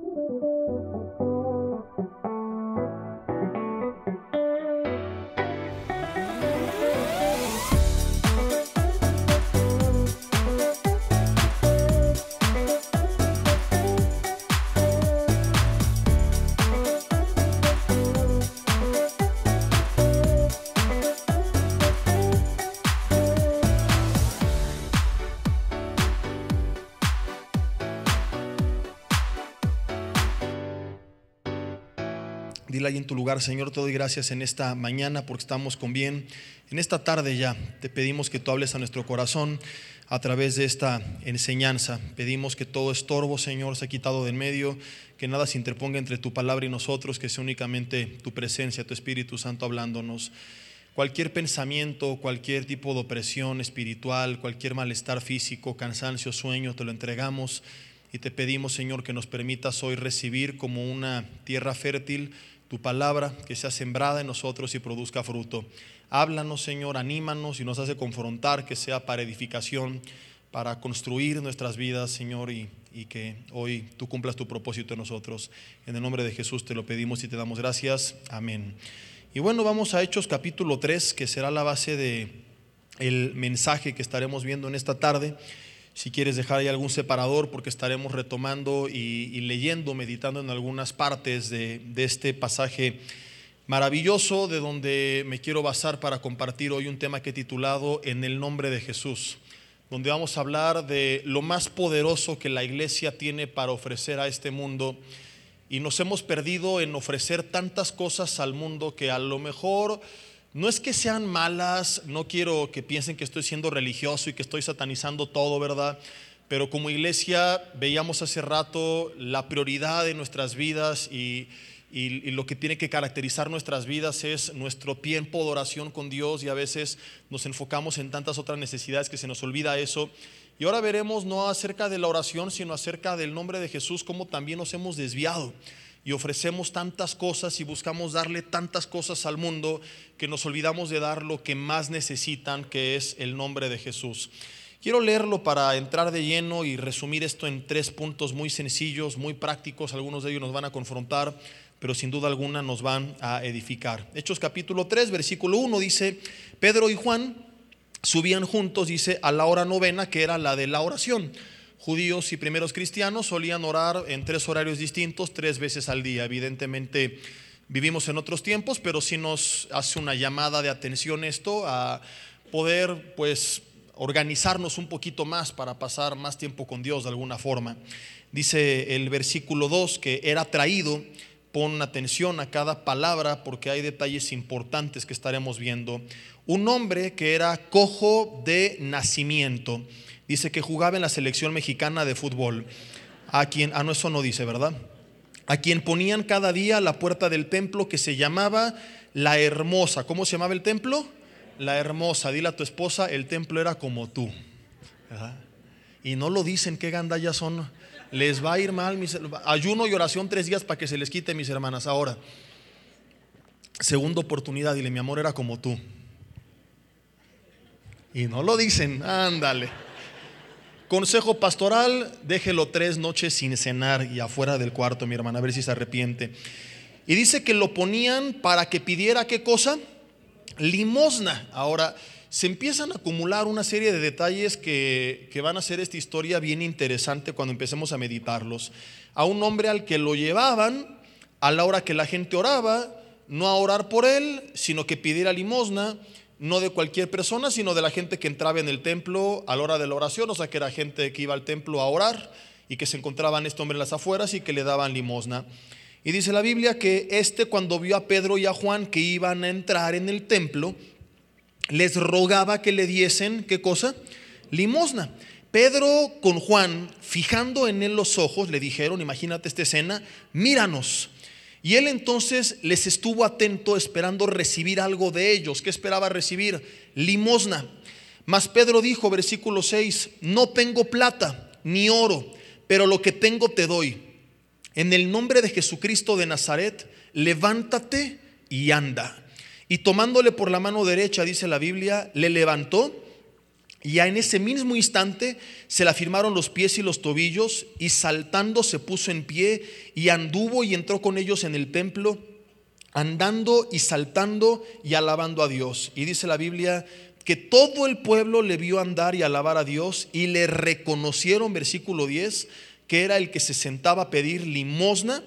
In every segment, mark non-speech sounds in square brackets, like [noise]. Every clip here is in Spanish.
Thank you. En tu lugar, Señor, te doy gracias en esta mañana porque estamos con bien. En esta tarde ya te pedimos que tú hables a nuestro corazón a través de esta enseñanza. Pedimos que todo estorbo, Señor, se ha quitado del medio, que nada se interponga entre tu palabra y nosotros, que sea únicamente tu presencia, tu Espíritu Santo hablándonos. Cualquier pensamiento, cualquier tipo de opresión espiritual, cualquier malestar físico, cansancio, sueño, te lo entregamos y te pedimos, Señor, que nos permitas hoy recibir como una tierra fértil tu palabra que sea sembrada en nosotros y produzca fruto. Háblanos, Señor, anímanos y nos hace confrontar, que sea para edificación, para construir nuestras vidas, Señor, y, y, que hoy tú cumplas tu propósito en nosotros. En el nombre de Jesús te lo pedimos y te damos gracias. Amén. Y bueno, vamos a Hechos capítulo 3, que será la base de el mensaje que estaremos viendo en esta tarde. Si quieres dejar ahí algún separador, porque estaremos retomando y, leyendo, meditando en algunas partes de, de este pasaje maravilloso, de donde me quiero basar para compartir hoy un tema que he titulado En el nombre de Jesús, donde vamos a hablar de lo más poderoso que la iglesia tiene para ofrecer a este mundo. Y nos hemos perdido en ofrecer tantas cosas al mundo que a lo mejor no es que sean malas, no quiero que piensen que estoy siendo religioso y que estoy satanizando todo, ¿verdad? Pero como iglesia veíamos hace rato la prioridad de nuestras vidas y, lo que tiene que caracterizar nuestras vidas es nuestro tiempo de oración con Dios y a veces nos enfocamos en tantas otras necesidades que se nos olvida eso. Y ahora veremos no acerca de la oración, sino acerca del nombre de Jesús, cómo también nos hemos desviado y ofrecemos tantas cosas y buscamos darle tantas cosas al mundo que nos olvidamos de dar lo que más necesitan, que es el nombre de Jesús. Quiero leerlo para entrar de lleno y resumir esto en tres puntos muy sencillos, muy prácticos. Algunos de ellos nos van a confrontar, pero sin duda alguna nos van a edificar. Hechos capítulo 3, versículo 1 dice, Pedro y Juan subían juntos, dice, a la hora novena, que era la de la oración judíos y primeros cristianos solían orar en tres horarios distintos, tres veces al día. Evidentemente vivimos en otros tiempos, pero sí nos hace una llamada de atención esto a poder pues organizarnos un poquito más para pasar más tiempo con Dios de alguna forma. Dice el versículo 2 que era traído, pon atención a cada palabra porque hay detalles importantes que estaremos viendo. Un hombre que era cojo de nacimiento dice que jugaba en la selección mexicana de fútbol. A quien, ah, no, eso no dice, ¿verdad? A quien ponían cada día la puerta del templo que se llamaba La Hermosa. ¿Cómo se llamaba el templo? La Hermosa. Dile a tu esposa, el templo era como tú. Y no lo dicen, qué gandallas son. Les va a ir mal. Mis, ayuno y oración tres días para que se les quite, mis hermanas. Ahora, segunda oportunidad, dile, mi amor era como tú. Y no lo dicen, ándale. Consejo pastoral, déjelo tres noches sin cenar y afuera del cuarto, mi hermana, a ver si se arrepiente. Y dice que lo ponían para que pidiera qué cosa? Limosna. Ahora, se empiezan a acumular una serie de detalles que, que van a hacer esta historia bien interesante cuando empecemos a meditarlos. A un hombre al que lo llevaban a la hora que la gente oraba, no a orar por él, sino que pidiera limosna no de cualquier persona, sino de la gente que entraba en el templo a la hora de la oración, o sea, que era gente que iba al templo a orar y que se encontraban este hombre en las afueras y que le daban limosna. Y dice la Biblia que este cuando vio a Pedro y a Juan que iban a entrar en el templo, les rogaba que le diesen, ¿qué cosa? Limosna. Pedro con Juan, fijando en él los ojos, le dijeron, imagínate esta escena, míranos. Y él entonces les estuvo atento esperando recibir algo de ellos. ¿Qué esperaba recibir? Limosna. Mas Pedro dijo, versículo 6, no tengo plata ni oro, pero lo que tengo te doy. En el nombre de Jesucristo de Nazaret, levántate y anda. Y tomándole por la mano derecha, dice la Biblia, le levantó Y en ese mismo instante se le afirmaron los pies y los tobillos y saltando se puso en pie y anduvo y entró con ellos en el templo, andando y saltando y alabando a Dios. Y dice la Biblia que todo el pueblo le vio andar y alabar a Dios y le reconocieron, versículo 10, que era el que se sentaba a pedir limosna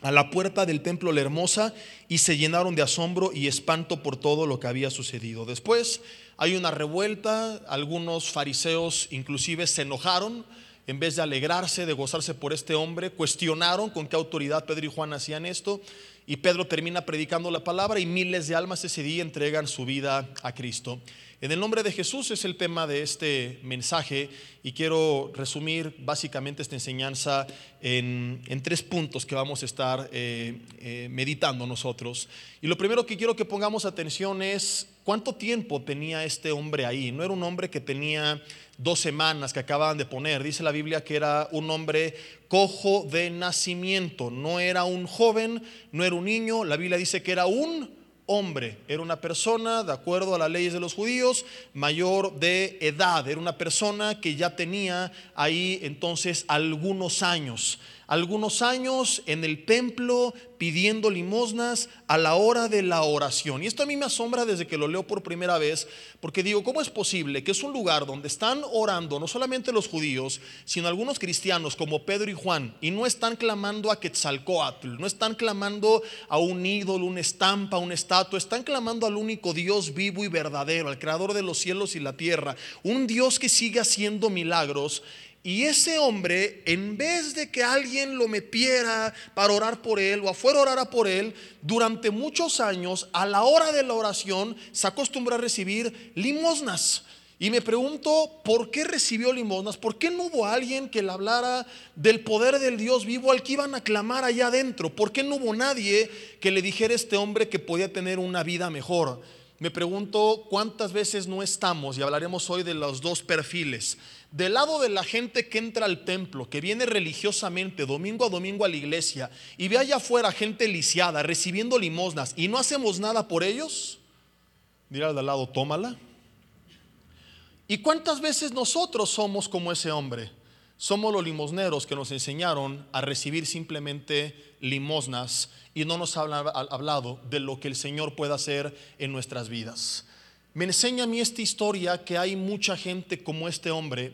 a la puerta del templo La Hermosa y se llenaron de asombro y espanto por todo lo que había sucedido. Después hay una revuelta, algunos fariseos inclusive se enojaron, en vez de alegrarse, de gozarse por este hombre, cuestionaron con qué autoridad Pedro y Juan hacían esto, y Pedro termina predicando la palabra y miles de almas ese día entregan su vida a Cristo. En el nombre de Jesús es el tema de este mensaje y quiero resumir básicamente esta enseñanza en, tres puntos que vamos a estar eh, eh, meditando nosotros. Y lo primero que quiero que pongamos atención es cuánto tiempo tenía este hombre ahí. No era un hombre que tenía dos semanas que acababan de poner. Dice la Biblia que era un hombre cojo de nacimiento. No era un joven, no era un niño. La Biblia dice que era un hombre, era una persona, de acuerdo a las leyes de los judíos, mayor de edad, era una persona que ya tenía ahí entonces algunos años algunos años en el templo pidiendo limosnas a la hora de la oración. Y esto a mí me asombra desde que lo leo por primera vez, porque digo, ¿cómo es posible que es un lugar donde están orando no solamente los judíos, sino algunos cristianos como Pedro y Juan, y no están clamando a Quetzalcoatl, no están clamando a un ídolo, una estampa, una estatua, están clamando al único Dios vivo y verdadero, al creador de los cielos y la tierra, un Dios que sigue haciendo milagros y ese hombre, en vez de que alguien lo metiera para orar por él o afuera orara por él, durante muchos años, a la hora de la oración, se acostumbró a recibir limosnas. Y me pregunto, ¿por qué recibió limosnas? ¿Por qué no hubo alguien que le hablara del poder del Dios vivo al que iban a clamar allá adentro? ¿Por qué no hubo nadie que le dijera a este hombre que podía tener una vida mejor? Me pregunto cuántas veces no estamos, y hablaremos hoy de los dos perfiles, del lado de la gente que entra al templo, que viene religiosamente domingo a domingo a la iglesia y ve allá afuera gente lisiada recibiendo limosnas y no hacemos nada por ellos, dirá al lado, tómala. ¿Y cuántas veces nosotros somos como ese hombre? Somos los limosneros que nos enseñaron a recibir simplemente limosnas y no nos han hablado de lo que el Señor puede hacer en nuestras vidas. Me enseña a mí esta historia que hay mucha gente como este hombre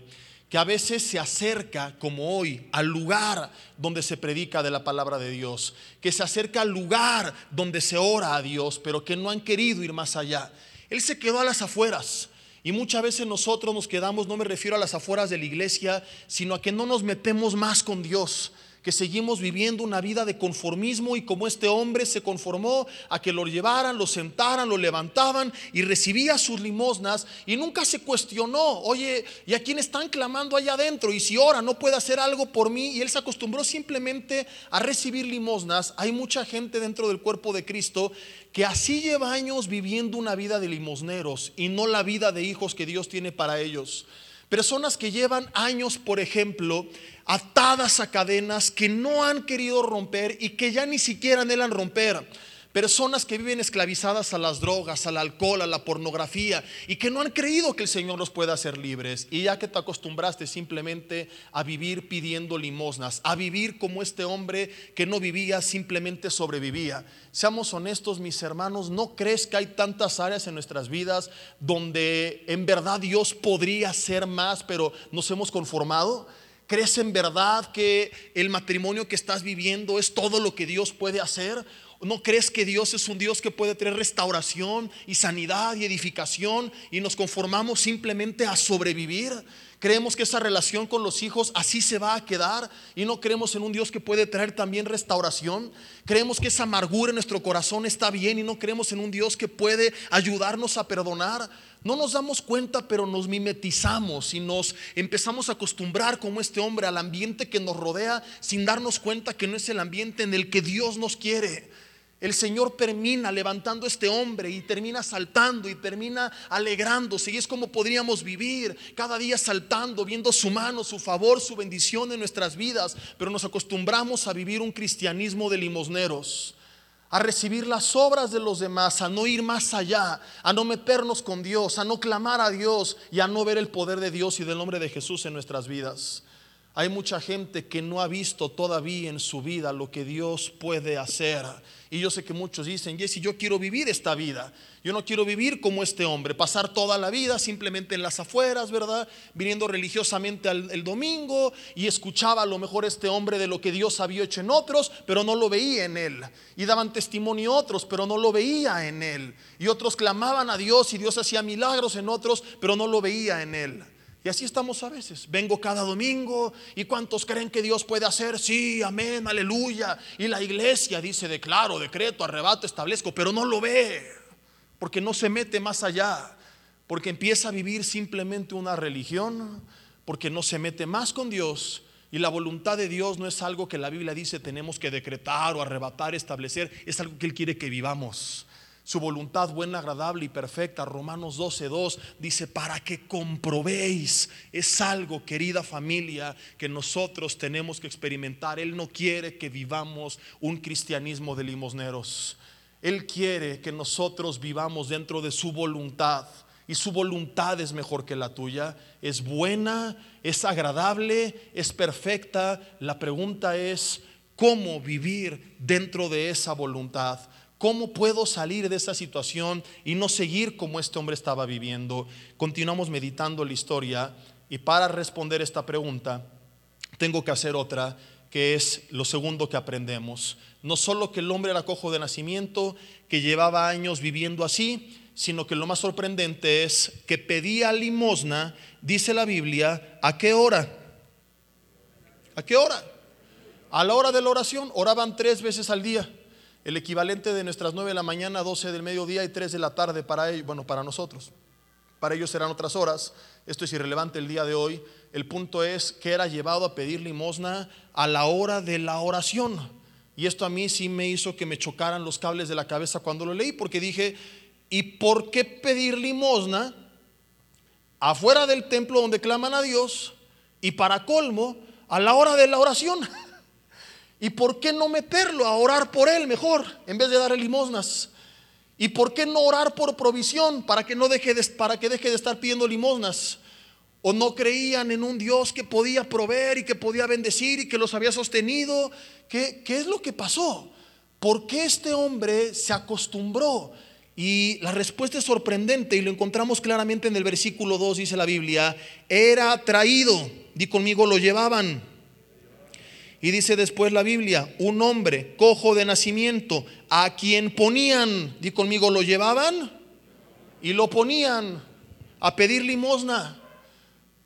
que a veces se acerca, como hoy, al lugar donde se predica de la palabra de Dios, que se acerca al lugar donde se ora a Dios, pero que no han querido ir más allá. Él se quedó a las afueras. Y muchas veces nosotros nos quedamos, no me refiero a las afueras de la iglesia, sino a que no nos metemos más con Dios que seguimos viviendo una vida de conformismo y como este hombre se conformó a que lo llevaran, lo sentaran, lo levantaban y recibía sus limosnas y nunca se cuestionó, oye, ¿y a quién están clamando allá adentro? Y si ora no puede hacer algo por mí y él se acostumbró simplemente a recibir limosnas, hay mucha gente dentro del cuerpo de Cristo que así lleva años viviendo una vida de limosneros y no la vida de hijos que Dios tiene para ellos. Personas que llevan años, por ejemplo, atadas a cadenas que no han querido romper y que ya ni siquiera anhelan romper. Personas que viven esclavizadas a las drogas, al alcohol, a la pornografía y que no han creído que el Señor los pueda hacer libres. Y ya que te acostumbraste simplemente a vivir pidiendo limosnas, a vivir como este hombre que no vivía, simplemente sobrevivía. Seamos honestos, mis hermanos, ¿no crees que hay tantas áreas en nuestras vidas donde en verdad Dios podría hacer más, pero nos hemos conformado? ¿Crees en verdad que el matrimonio que estás viviendo es todo lo que Dios puede hacer? ¿No crees que Dios es un Dios que puede tener restauración y sanidad y edificación y nos conformamos simplemente a sobrevivir? Creemos que esa relación con los hijos así se va a quedar y no creemos en un Dios que puede traer también restauración. Creemos que esa amargura en nuestro corazón está bien y no creemos en un Dios que puede ayudarnos a perdonar. No nos damos cuenta, pero nos mimetizamos y nos empezamos a acostumbrar como este hombre al ambiente que nos rodea sin darnos cuenta que no es el ambiente en el que Dios nos quiere el Señor termina levantando a este hombre y termina saltando y termina alegrándose. Y es como podríamos vivir cada día saltando, viendo su mano, su favor, su bendición en nuestras vidas. Pero nos acostumbramos a vivir un cristianismo de limosneros. a recibir las obras de los demás, a no ir más allá, a no meternos con Dios, a no clamar a Dios y a no ver el poder de Dios y del nombre de Jesús en nuestras vidas. Hay mucha gente que no ha visto todavía en su vida lo que Dios puede hacer. Y yo sé que muchos dicen, Jesse, yo quiero vivir esta vida. Yo no quiero vivir como este hombre, pasar toda la vida simplemente en las afueras, ¿verdad? Viniendo religiosamente al, el domingo y escuchaba a lo mejor este hombre de lo que Dios había hecho en otros, pero no lo veía en él. Y daban testimonio otros, pero no lo veía en él. Y otros clamaban a Dios y Dios hacía milagros en otros, pero no lo veía en él. Y así estamos a veces. Vengo cada domingo y cuántos creen que Dios puede hacer? Sí, amén, aleluya. Y la iglesia dice, declaro, decreto, arrebato, establezco, pero no lo ve porque no se mete más allá, porque empieza a vivir simplemente una religión, porque no se mete más con Dios. Y la voluntad de Dios no es algo que la Biblia dice tenemos que decretar o arrebatar, establecer, es algo que Él quiere que vivamos. Su voluntad buena, agradable y perfecta, Romanos 12.2 dice, para que comprobéis, es algo, querida familia, que nosotros tenemos que experimentar. Él no quiere que vivamos un cristianismo de limosneros. Él quiere que nosotros vivamos dentro de su voluntad. Y su voluntad es mejor que la tuya. Es buena, es agradable, es perfecta. La pregunta es, ¿cómo vivir dentro de esa voluntad? ¿Cómo puedo salir de esa situación y no seguir como este hombre estaba viviendo? Continuamos meditando la historia y para responder esta pregunta tengo que hacer otra, que es lo segundo que aprendemos. No solo que el hombre era cojo de nacimiento, que llevaba años viviendo así, sino que lo más sorprendente es que pedía limosna, dice la Biblia, ¿a qué hora? ¿A qué hora? A la hora de la oración, oraban tres veces al día. El equivalente de nuestras nueve de la mañana, doce del mediodía y tres de la tarde para ellos, bueno, para nosotros. Para ellos serán otras horas. Esto es irrelevante el día de hoy. El punto es que era llevado a pedir limosna a la hora de la oración. Y esto a mí sí me hizo que me chocaran los cables de la cabeza cuando lo leí, porque dije, ¿y por qué pedir limosna afuera del templo donde claman a Dios y para colmo a la hora de la oración? [laughs] ¿Y por qué no meterlo a orar por él mejor en vez de darle limosnas? ¿Y por qué no orar por provisión para que no deje de, para que deje de estar pidiendo limosnas? o no creían en un Dios que podía proveer y que podía bendecir y que los había sostenido. ¿Qué, qué es lo que pasó? ¿Por qué este hombre se acostumbró? Y la respuesta es sorprendente y lo encontramos claramente en el versículo 2, dice la Biblia, era traído, di conmigo, lo llevaban. Y dice después la Biblia, un hombre cojo de nacimiento, a quien ponían, di conmigo, lo llevaban y lo ponían a pedir limosna.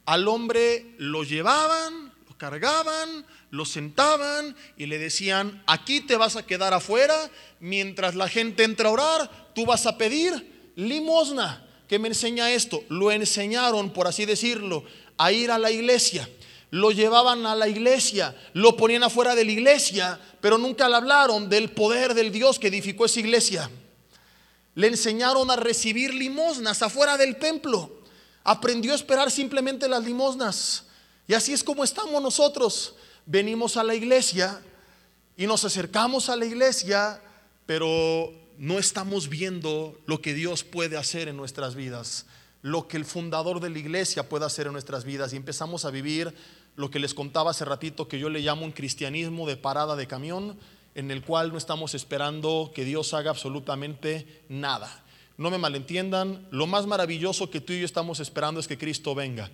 Al hombre lo llevaban, lo cargaban, lo sentaban y le decían, aquí te vas a quedar afuera, mientras la gente entra a orar, tú vas a pedir limosna. ¿Qué me enseña esto? Lo enseñaron, por así decirlo, a ir a la iglesia. Lo llevaban a la iglesia, lo ponían afuera de la iglesia, pero nunca le hablaron del poder del Dios que edificó esa iglesia. Le enseñaron a recibir limosnas afuera del templo aprendió a esperar simplemente las limosnas. Y así es como estamos nosotros. Venimos a la iglesia y nos acercamos a la iglesia, pero no estamos viendo lo que Dios puede hacer en nuestras vidas, lo que el fundador de la iglesia puede hacer en nuestras vidas. Y empezamos a vivir lo que les contaba hace ratito, que yo le llamo un cristianismo de parada de camión, en el cual no estamos esperando que Dios haga absolutamente nada. No me malentiendan, lo más maravilloso que tú y yo estamos esperando es que Cristo venga.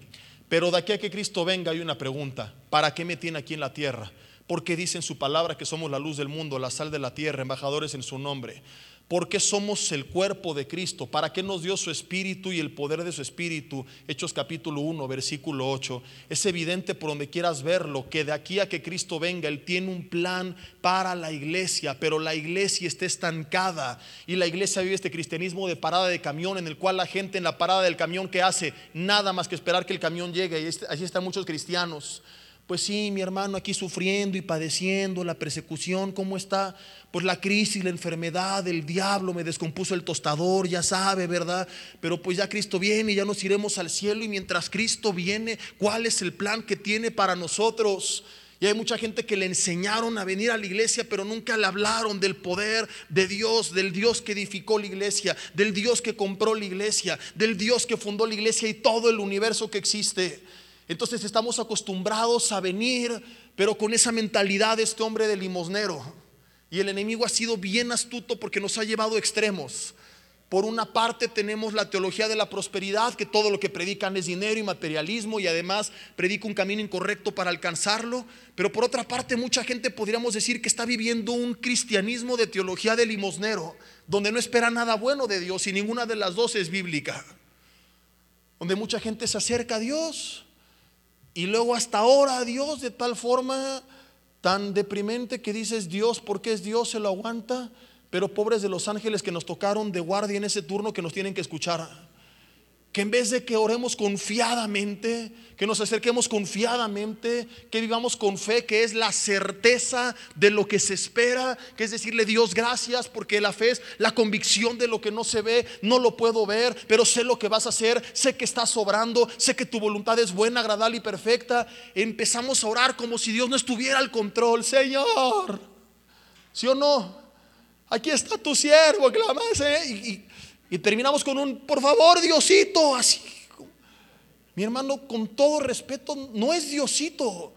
Pero de aquí a que Cristo venga hay una pregunta, ¿para qué me tiene aquí en la tierra? Porque dice en su palabra que somos la luz del mundo, la sal de la tierra, embajadores en su nombre. ¿Por qué somos el cuerpo de Cristo? ¿Para qué nos dio su espíritu y el poder de su espíritu? Hechos capítulo 1, versículo 8. Es evidente por donde quieras verlo que de aquí a que Cristo venga, Él tiene un plan para la iglesia, pero la iglesia está estancada y la iglesia vive este cristianismo de parada de camión en el cual la gente en la parada del camión que hace nada más que esperar que el camión llegue y así están muchos cristianos. Pues sí, mi hermano aquí sufriendo y padeciendo la persecución, ¿cómo está? Pues la crisis, la enfermedad, el diablo me descompuso el tostador, ya sabe, ¿verdad? Pero pues ya Cristo viene y ya nos iremos al cielo y mientras Cristo viene, ¿cuál es el plan que tiene para nosotros? Y hay mucha gente que le enseñaron a venir a la iglesia, pero nunca le hablaron del poder de Dios, del Dios que edificó la iglesia, del Dios que compró la iglesia, del Dios que fundó la iglesia y todo el universo que existe. Entonces estamos acostumbrados a venir, pero con esa mentalidad de este hombre de limosnero. Y el enemigo ha sido bien astuto porque nos ha llevado a extremos. Por una parte tenemos la teología de la prosperidad, que todo lo que predican es dinero y materialismo y además predica un camino incorrecto para alcanzarlo. Pero por otra parte mucha gente podríamos decir que está viviendo un cristianismo de teología de limosnero, donde no espera nada bueno de Dios y ninguna de las dos es bíblica. Donde mucha gente se acerca a Dios y luego hasta ahora Dios de tal forma tan deprimente que dices Dios, porque es Dios, se lo aguanta pero pobres de los ángeles que nos tocaron de guardia en ese turno que nos tienen que escuchar. Que en vez de que oremos confiadamente, que nos acerquemos confiadamente, que vivamos con fe, que es la certeza de lo que se espera, que es decirle Dios gracias, porque la fe es la convicción de lo que no se ve, no lo puedo ver, pero sé lo que vas a hacer, sé que estás sobrando, sé que tu voluntad es buena, agradable y perfecta. Empezamos a orar como si Dios no estuviera al control, Señor. ¿Sí o no? aquí está tu siervo, clamas, ¿eh? y, terminamos con un, por favor, Diosito, así. Mi hermano, con todo respeto, no es Diosito,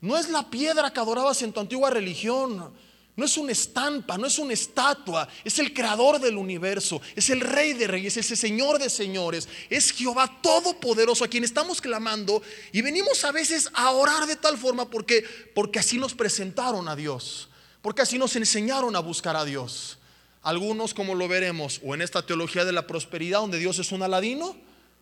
no es la piedra que adorabas en tu antigua religión, no es una estampa, no es una estatua, es el creador del universo, es el rey de reyes, es el señor de señores, es Jehová todopoderoso a quien estamos clamando y venimos a veces a orar de tal forma porque porque así nos presentaron a Dios. Porque así nos enseñaron a buscar a Dios. Algunos, como lo veremos, o en esta teología de la prosperidad, donde Dios es un aladino,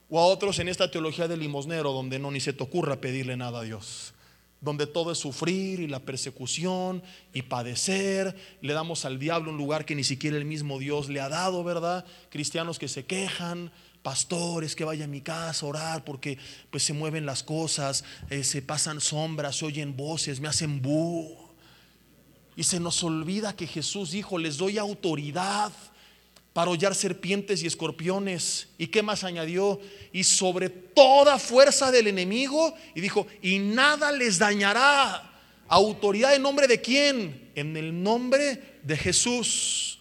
o a otros en esta teología del limosnero, donde no ni se te ocurra pedirle nada a Dios. Donde todo es sufrir y la persecución y padecer. Le damos al diablo un lugar que ni siquiera el mismo Dios le ha dado, ¿verdad? Cristianos que se quejan, pastores que vaya a mi casa a orar porque pues se mueven las cosas, eh, se pasan sombras, se oyen voces, me hacen bu. Y se nos olvida que Jesús dijo, les doy autoridad para hollar serpientes y escorpiones. ¿Y qué más añadió? Y sobre toda fuerza del enemigo. Y dijo, y nada les dañará. ¿Autoridad en nombre de quién? En el nombre de Jesús.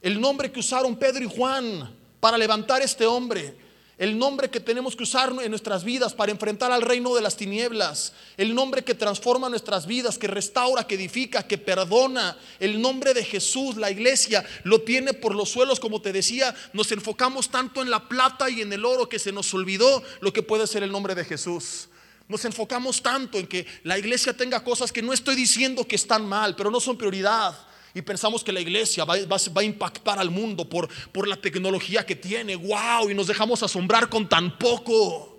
El nombre que usaron Pedro y Juan para levantar este hombre el nombre que tenemos que usar en nuestras vidas para enfrentar al reino de las tinieblas, el nombre que transforma nuestras vidas, que restaura, que edifica, que perdona, el nombre de Jesús, la iglesia lo tiene por los suelos, como te decía, nos enfocamos tanto en la plata y en el oro que se nos olvidó lo que puede ser el nombre de Jesús. Nos enfocamos tanto en que la iglesia tenga cosas que no estoy diciendo que están mal, pero no son prioridad y pensamos que la iglesia va, a impactar al mundo por, por la tecnología que tiene. ¡Wow! Y nos dejamos asombrar con tan poco.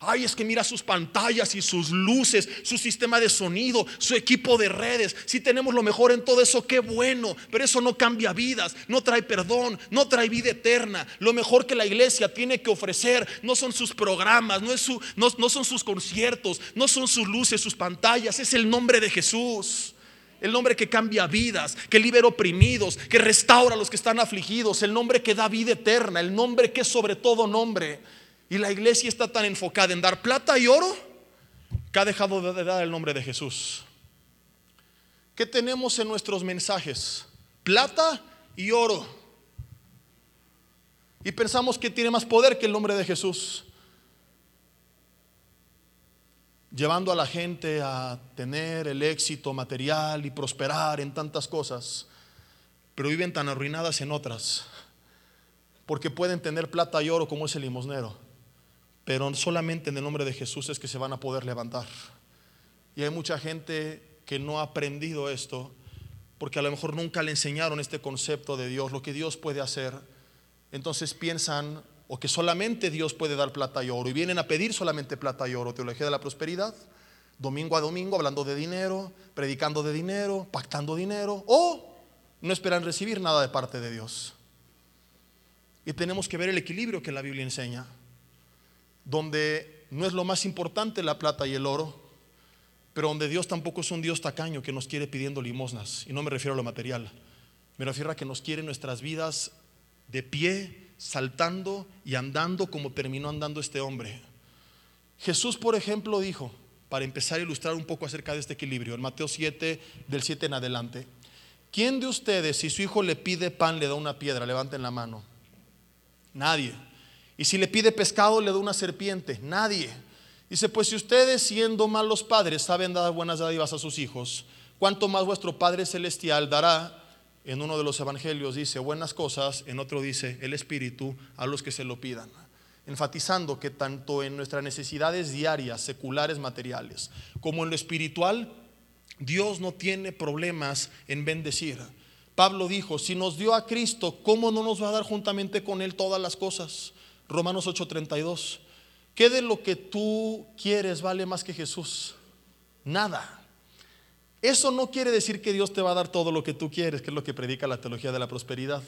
Ay, es que mira sus pantallas y sus luces, su sistema de sonido, su equipo de redes. Si tenemos lo mejor en todo eso, qué bueno. Pero eso no cambia vidas, no trae perdón, no trae vida eterna. Lo mejor que la iglesia tiene que ofrecer no son sus programas, no, es su, no, no son sus conciertos, no son sus luces, sus pantallas. Es el nombre de Jesús. El nombre que cambia vidas, que libera oprimidos, que restaura a los que están afligidos, el nombre que da vida eterna, el nombre que es sobre todo nombre. Y la iglesia está tan enfocada en dar plata y oro que ha dejado de dar el nombre de Jesús. ¿Qué tenemos en nuestros mensajes? Plata y oro. Y pensamos que tiene más poder que el nombre de Jesús. Llevando a la gente a tener el éxito material y prosperar en tantas cosas, pero viven tan arruinadas en otras, porque pueden tener plata y oro como es el limosnero, pero solamente en el nombre de Jesús es que se van a poder levantar. Y hay mucha gente que no ha aprendido esto, porque a lo mejor nunca le enseñaron este concepto de Dios, lo que Dios puede hacer. Entonces piensan o que solamente Dios puede dar plata y oro y vienen a pedir solamente plata y oro, teología de la prosperidad, domingo a domingo hablando de dinero, predicando de dinero, pactando dinero, o no esperan recibir nada de parte de Dios. Y tenemos que ver el equilibrio que la Biblia enseña, donde no es lo más importante la plata y el oro, pero donde Dios tampoco es un Dios tacaño que nos quiere pidiendo limosnas, y no me refiero a lo material, me refiero a que nos quiere nuestras vidas de pie, saltando y andando como terminó andando este hombre. Jesús, por ejemplo, dijo, para empezar a ilustrar un poco acerca de este equilibrio. En Mateo 7, del 7 en adelante. ¿Quién de ustedes, si su hijo le pide pan, le da una piedra? Levanten la mano. Nadie. Y si le pide pescado, le da una serpiente. Nadie. Dice, pues si ustedes siendo malos padres saben dar buenas dádivas a sus hijos, ¿cuánto más vuestro Padre Celestial dará? En uno de los evangelios dice buenas cosas, en otro dice el Espíritu a los que se lo pidan enfatizando que tanto en nuestras necesidades diarias, seculares, materiales, como en lo espiritual, Dios no tiene problemas en bendecir. Pablo dijo, si nos dio a Cristo, ¿cómo no nos va a dar juntamente con Él todas las cosas? Romanos 8:32. ¿Qué de lo que tú quieres vale más que Jesús? Nada. Eso no quiere decir que Dios te va a dar todo lo que tú quieres, que es lo que predica la teología de la prosperidad.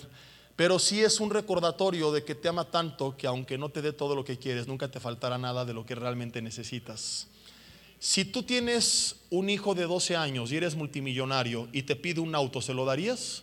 Pero sí es un recordatorio de que te ama tanto que aunque no te dé todo lo que quieres, nunca te faltará nada de lo que realmente necesitas. Si tú tienes un hijo de 12 años y eres multimillonario y te pide un auto, ¿se lo darías?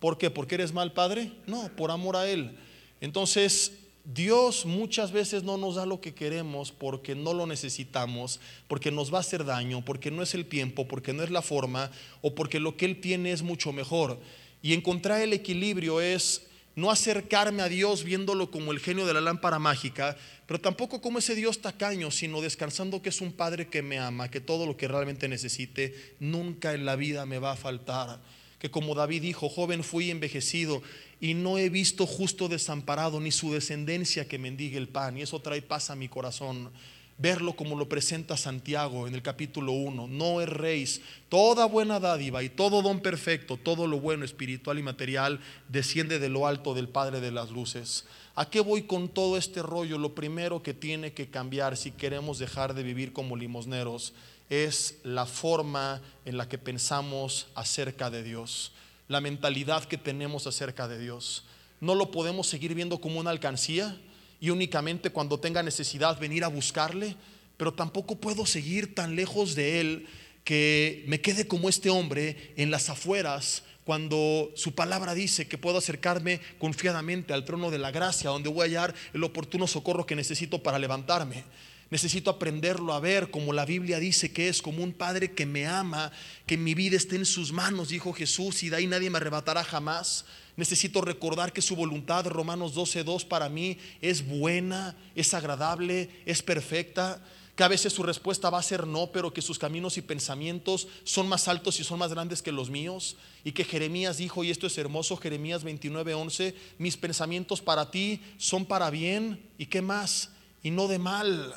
¿Por qué? ¿Porque eres mal padre? No, por amor a él. Entonces, Dios muchas veces no nos da lo que queremos porque no lo necesitamos, porque nos va a hacer daño, porque no es el tiempo, porque no es la forma o porque lo que Él tiene es mucho mejor. Y encontrar el equilibrio es no acercarme a Dios viéndolo como el genio de la lámpara mágica, pero tampoco como ese Dios tacaño, sino descansando que es un Padre que me ama, que todo lo que realmente necesite nunca en la vida me va a faltar. Que como David dijo, joven fui envejecido y no he visto justo desamparado ni su descendencia que mendigue el pan. Y eso trae paz a mi corazón verlo como lo presenta Santiago en el capítulo 1. No erréis, toda buena dádiva y todo don perfecto, todo lo bueno espiritual y material desciende de lo alto del Padre de las Luces. ¿A qué voy con todo este rollo? Lo primero que tiene que cambiar si queremos dejar de vivir como limosneros es la forma en la que pensamos acerca de Dios, la mentalidad que tenemos acerca de Dios. No lo podemos seguir viendo como una alcancía, y únicamente cuando tenga necesidad venir a buscarle, pero tampoco puedo seguir tan lejos de Él que me quede como este hombre en las afueras cuando su palabra dice que puedo acercarme confiadamente al trono de la gracia, donde voy a hallar el oportuno socorro que necesito para levantarme. Necesito aprenderlo a ver como la Biblia dice que es, como un padre que me ama, que mi vida esté en sus manos, dijo Jesús, y de ahí nadie me arrebatará jamás. Necesito recordar que su voluntad, Romanos 12.2, para mí es buena, es agradable, es perfecta. Que a veces su respuesta va a ser no, pero que sus caminos y pensamientos son más altos y son más grandes que los míos. Y que Jeremías dijo, y esto es hermoso, Jeremías 29.11, mis pensamientos para ti son para bien. ¿Y qué más? Y no de mal.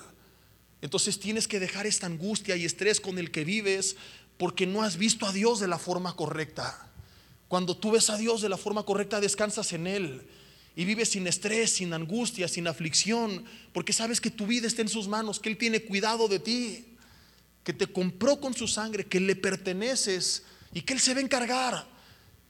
Entonces tienes que dejar esta angustia y estrés con el que vives porque no has visto a Dios de la forma correcta. Cuando tú ves a Dios de la forma correcta, descansas en Él y vives sin estrés, sin angustia, sin aflicción, porque sabes que tu vida está en sus manos, que Él tiene cuidado de ti, que te compró con su sangre, que le perteneces y que Él se va a encargar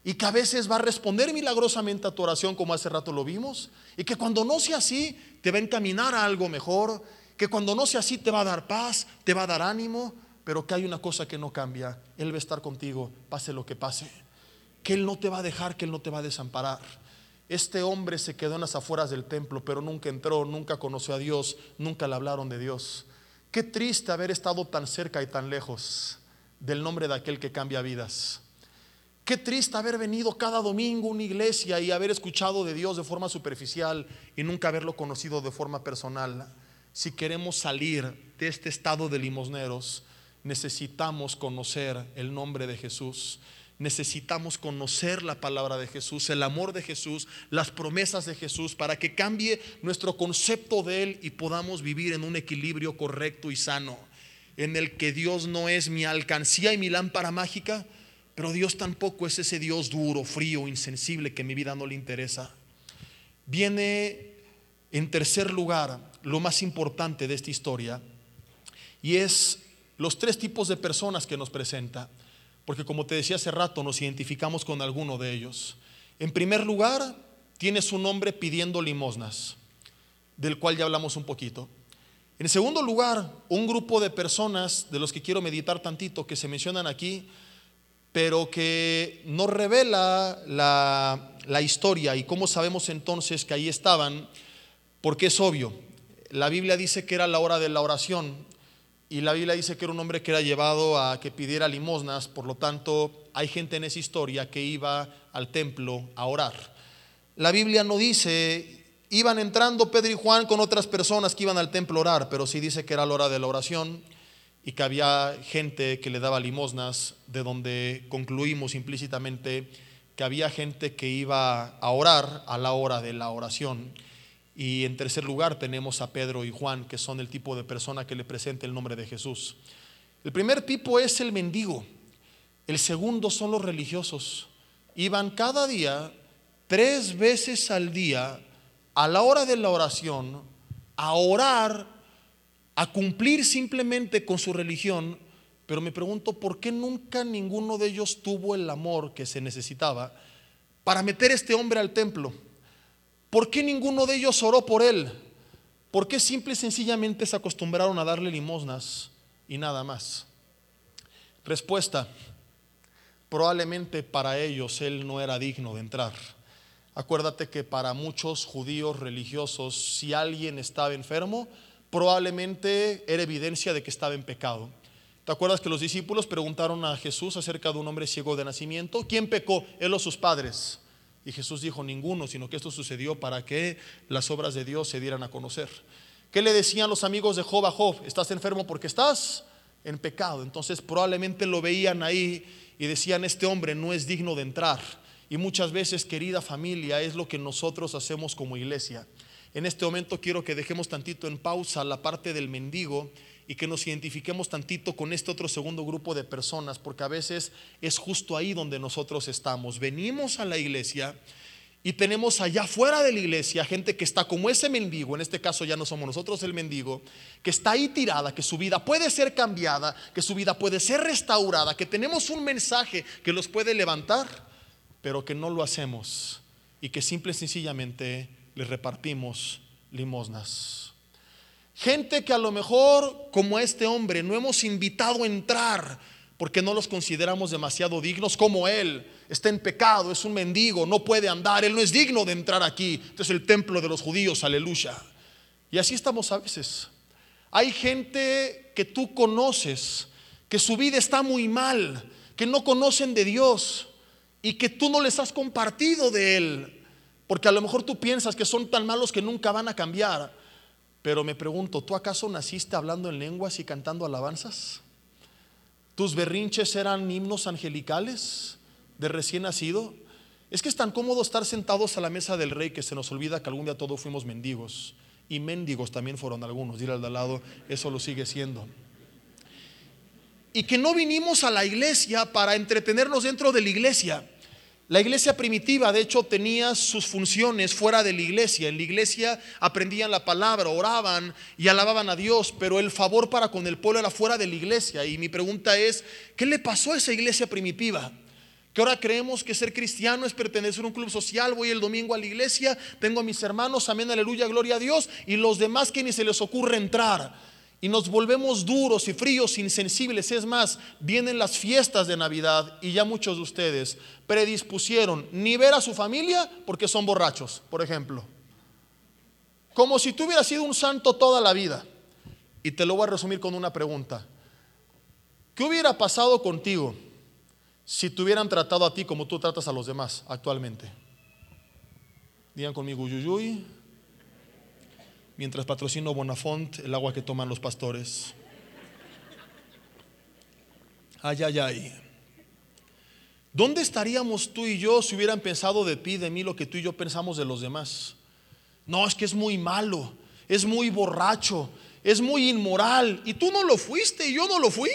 y que a veces va a responder milagrosamente a tu oración como hace rato lo vimos y que cuando no sea así te va a encaminar a algo mejor, que cuando no sea así te va a dar paz, te va a dar ánimo, pero que hay una cosa que no cambia, Él va a estar contigo, pase lo que pase que Él no te va a dejar, que Él no te va a desamparar. Este hombre se quedó en las afueras del templo, pero nunca entró, nunca conoció a Dios, nunca le hablaron de Dios. Qué triste haber estado tan cerca y tan lejos del nombre de aquel que cambia vidas. Qué triste haber venido cada domingo a una iglesia y haber escuchado de Dios de forma superficial y nunca haberlo conocido de forma personal. Si queremos salir de este estado de limosneros, necesitamos conocer el nombre de Jesús necesitamos conocer la palabra de Jesús, el amor de Jesús, las promesas de Jesús, para que cambie nuestro concepto de Él y podamos vivir en un equilibrio correcto y sano, en el que Dios no es mi alcancía y mi lámpara mágica, pero Dios tampoco es ese Dios duro, frío, insensible que mi vida no le interesa. Viene en tercer lugar lo más importante de esta historia y es los tres tipos de personas que nos presenta porque como te decía hace rato, nos identificamos con alguno de ellos. En primer lugar, tiene su nombre pidiendo limosnas, del cual ya hablamos un poquito. En segundo lugar, un grupo de personas de los que quiero meditar tantito, que se mencionan aquí, pero que no revela la, la historia y cómo sabemos entonces que ahí estaban, porque es obvio. La Biblia dice que era la hora de la oración y la Biblia dice que era un hombre que era llevado a que pidiera limosnas, por lo tanto hay gente en esa historia que iba al templo a orar. La Biblia no dice, iban entrando Pedro y Juan con otras personas que iban al templo a orar, pero sí dice que era la hora de la oración y que había gente que le daba limosnas, de donde concluimos implícitamente que había gente que iba a orar a la hora de la oración. Y en tercer lugar tenemos a Pedro y Juan, que son el tipo de persona que le presenta el nombre de Jesús. El primer tipo es el mendigo. El segundo son los religiosos. Iban cada día, tres veces al día, a la hora de la oración, a orar, a cumplir simplemente con su religión. Pero me pregunto, ¿por qué nunca ninguno de ellos tuvo el amor que se necesitaba para meter este hombre al templo? ¿Por qué ninguno de ellos oró por él? ¿Por qué simple y sencillamente se acostumbraron a darle limosnas y nada más? Respuesta, probablemente para ellos él no era digno de entrar. Acuérdate que para muchos judíos religiosos, si alguien estaba enfermo, probablemente era evidencia de que estaba en pecado. ¿Te acuerdas que los discípulos preguntaron a Jesús acerca de un hombre ciego de nacimiento? ¿Quién pecó? ¿Él o sus padres? Y Jesús dijo, ninguno, sino que esto sucedió para que las obras de Dios se dieran a conocer. ¿Qué le decían los amigos de Job a Job? Estás enfermo porque estás en pecado. Entonces probablemente lo veían ahí y decían, este hombre no es digno de entrar. Y muchas veces, querida familia, es lo que nosotros hacemos como iglesia. En este momento quiero que dejemos tantito en pausa la parte del mendigo y que nos identifiquemos tantito con este otro segundo grupo de personas, porque a veces es justo ahí donde nosotros estamos. Venimos a la iglesia y tenemos allá fuera de la iglesia gente que está como ese mendigo, en este caso ya no somos nosotros el mendigo, que está ahí tirada, que su vida puede ser cambiada, que su vida puede ser restaurada, que tenemos un mensaje que los puede levantar, pero que no lo hacemos y que simple y sencillamente les repartimos limosnas. Gente que a lo mejor, como este hombre, no hemos invitado a entrar porque no los consideramos demasiado dignos como él. Está en pecado, es un mendigo, no puede andar, él no es digno de entrar aquí. Es el templo de los judíos, aleluya. Y así estamos a veces. Hay gente que tú conoces, que su vida está muy mal, que no conocen de Dios y que tú no les has compartido de Él, porque a lo mejor tú piensas que son tan malos que nunca van a cambiar. Pero me pregunto, ¿tú acaso naciste hablando en lenguas y cantando alabanzas? ¿Tus berrinches eran himnos angelicales de recién nacido? Es que es tan cómodo estar sentados a la mesa del rey que se nos olvida que algún día todos fuimos mendigos. Y mendigos también fueron algunos. Dile al de al lado, eso lo sigue siendo. Y que no vinimos a la iglesia para entretenernos dentro de la iglesia. La iglesia primitiva, de hecho, tenía sus funciones fuera de la iglesia. En la iglesia aprendían la palabra, oraban y alababan a Dios, pero el favor para con el pueblo era fuera de la iglesia. Y mi pregunta es, ¿qué le pasó a esa iglesia primitiva? Que ahora creemos que ser cristiano es pertenecer a un club social, voy el domingo a la iglesia, tengo a mis hermanos, amén, aleluya, gloria a Dios, y los demás que ni se les ocurre entrar y nos volvemos duros y fríos, insensibles. Es más, vienen las fiestas de Navidad y ya muchos de ustedes predispusieron ni ver a su familia porque son borrachos, por ejemplo. Como si tú hubieras sido un santo toda la vida. Y te lo voy a resumir con una pregunta. ¿Qué hubiera pasado contigo si te hubieran tratado a ti como tú tratas a los demás actualmente? Digan conmigo, yuyuy mientras patrocino Bonafont, el agua que toman los pastores. Ay, ay, ay. ¿Dónde estaríamos tú y yo si hubieran pensado de ti, de mí, lo que tú y yo pensamos de los demás? No, es que es muy malo, es muy borracho, es muy inmoral. Y tú no lo fuiste y yo no lo fui.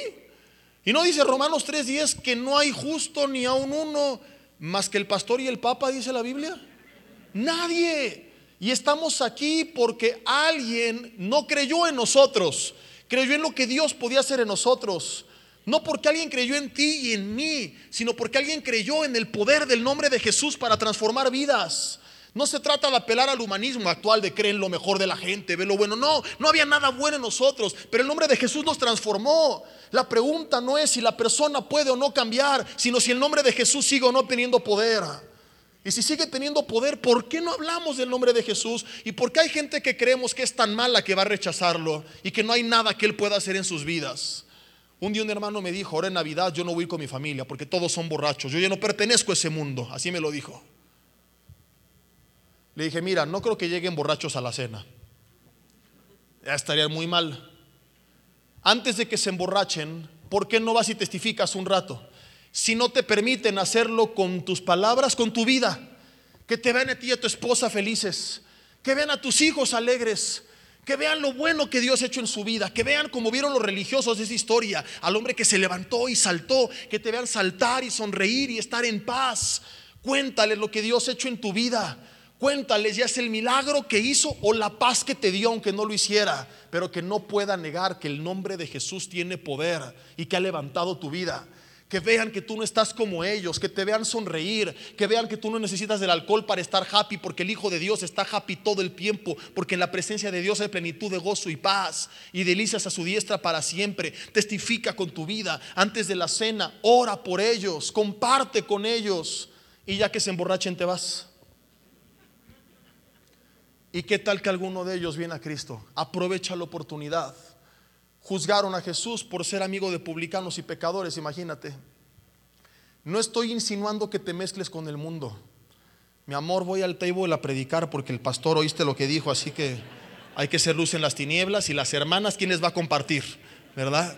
Y no dice Romanos 3:10 que no hay justo ni aun uno más que el pastor y el papa, dice la Biblia. Nadie. Y estamos aquí porque alguien no creyó en nosotros, creyó en lo que Dios podía hacer en nosotros. No porque alguien creyó en ti y en mí, sino porque alguien creyó en el poder del nombre de Jesús para transformar vidas. No se trata de apelar al humanismo actual de creer en lo mejor de la gente, ver lo bueno. No, no había nada bueno en nosotros, pero el nombre de Jesús nos transformó. La pregunta no es si la persona puede o no cambiar, sino si el nombre de Jesús sigue o no teniendo poder. Y si sigue teniendo poder, ¿por qué no hablamos del nombre de Jesús? ¿Y por qué hay gente que creemos que es tan mala que va a rechazarlo y que no hay nada que Él pueda hacer en sus vidas? Un día un hermano me dijo, ahora en Navidad yo no voy con mi familia porque todos son borrachos. Yo ya no pertenezco a ese mundo. Así me lo dijo. Le dije, mira, no creo que lleguen borrachos a la cena. Ya estaría muy mal. Antes de que se emborrachen, ¿por qué no vas y testificas un rato? Si no te permiten hacerlo con tus palabras, con tu vida. Que te vean a ti y a tu esposa felices. Que vean a tus hijos alegres que vean lo bueno que Dios ha hecho en su vida, que vean como vieron los religiosos esa historia, al hombre que se levantó y saltó, que te vean saltar y sonreír y estar en paz. Cuéntales lo que Dios ha hecho en tu vida. Cuéntales ya es el milagro que hizo o la paz que te dio aunque no lo hiciera, pero que no pueda negar que el nombre de Jesús tiene poder y que ha levantado tu vida que vean que tú no estás como ellos, que te vean sonreír, que vean que tú no necesitas del alcohol para estar happy, porque el Hijo de Dios está happy todo el tiempo, porque en la presencia de Dios hay plenitud de gozo y paz y delicias a su diestra para siempre. Testifica con tu vida antes de la cena, ora por ellos, comparte con ellos y ya que se emborrachen te vas. ¿Y qué tal que alguno de ellos viene a Cristo? Aprovecha la oportunidad juzgaron a Jesús por ser amigo de publicanos y pecadores, imagínate. No estoy insinuando que te mezcles con el mundo. Mi amor, voy al table a predicar porque el pastor oíste lo que dijo, así que hay que ser luz en las tinieblas y las hermanas, ¿quién les va a compartir? ¿Verdad?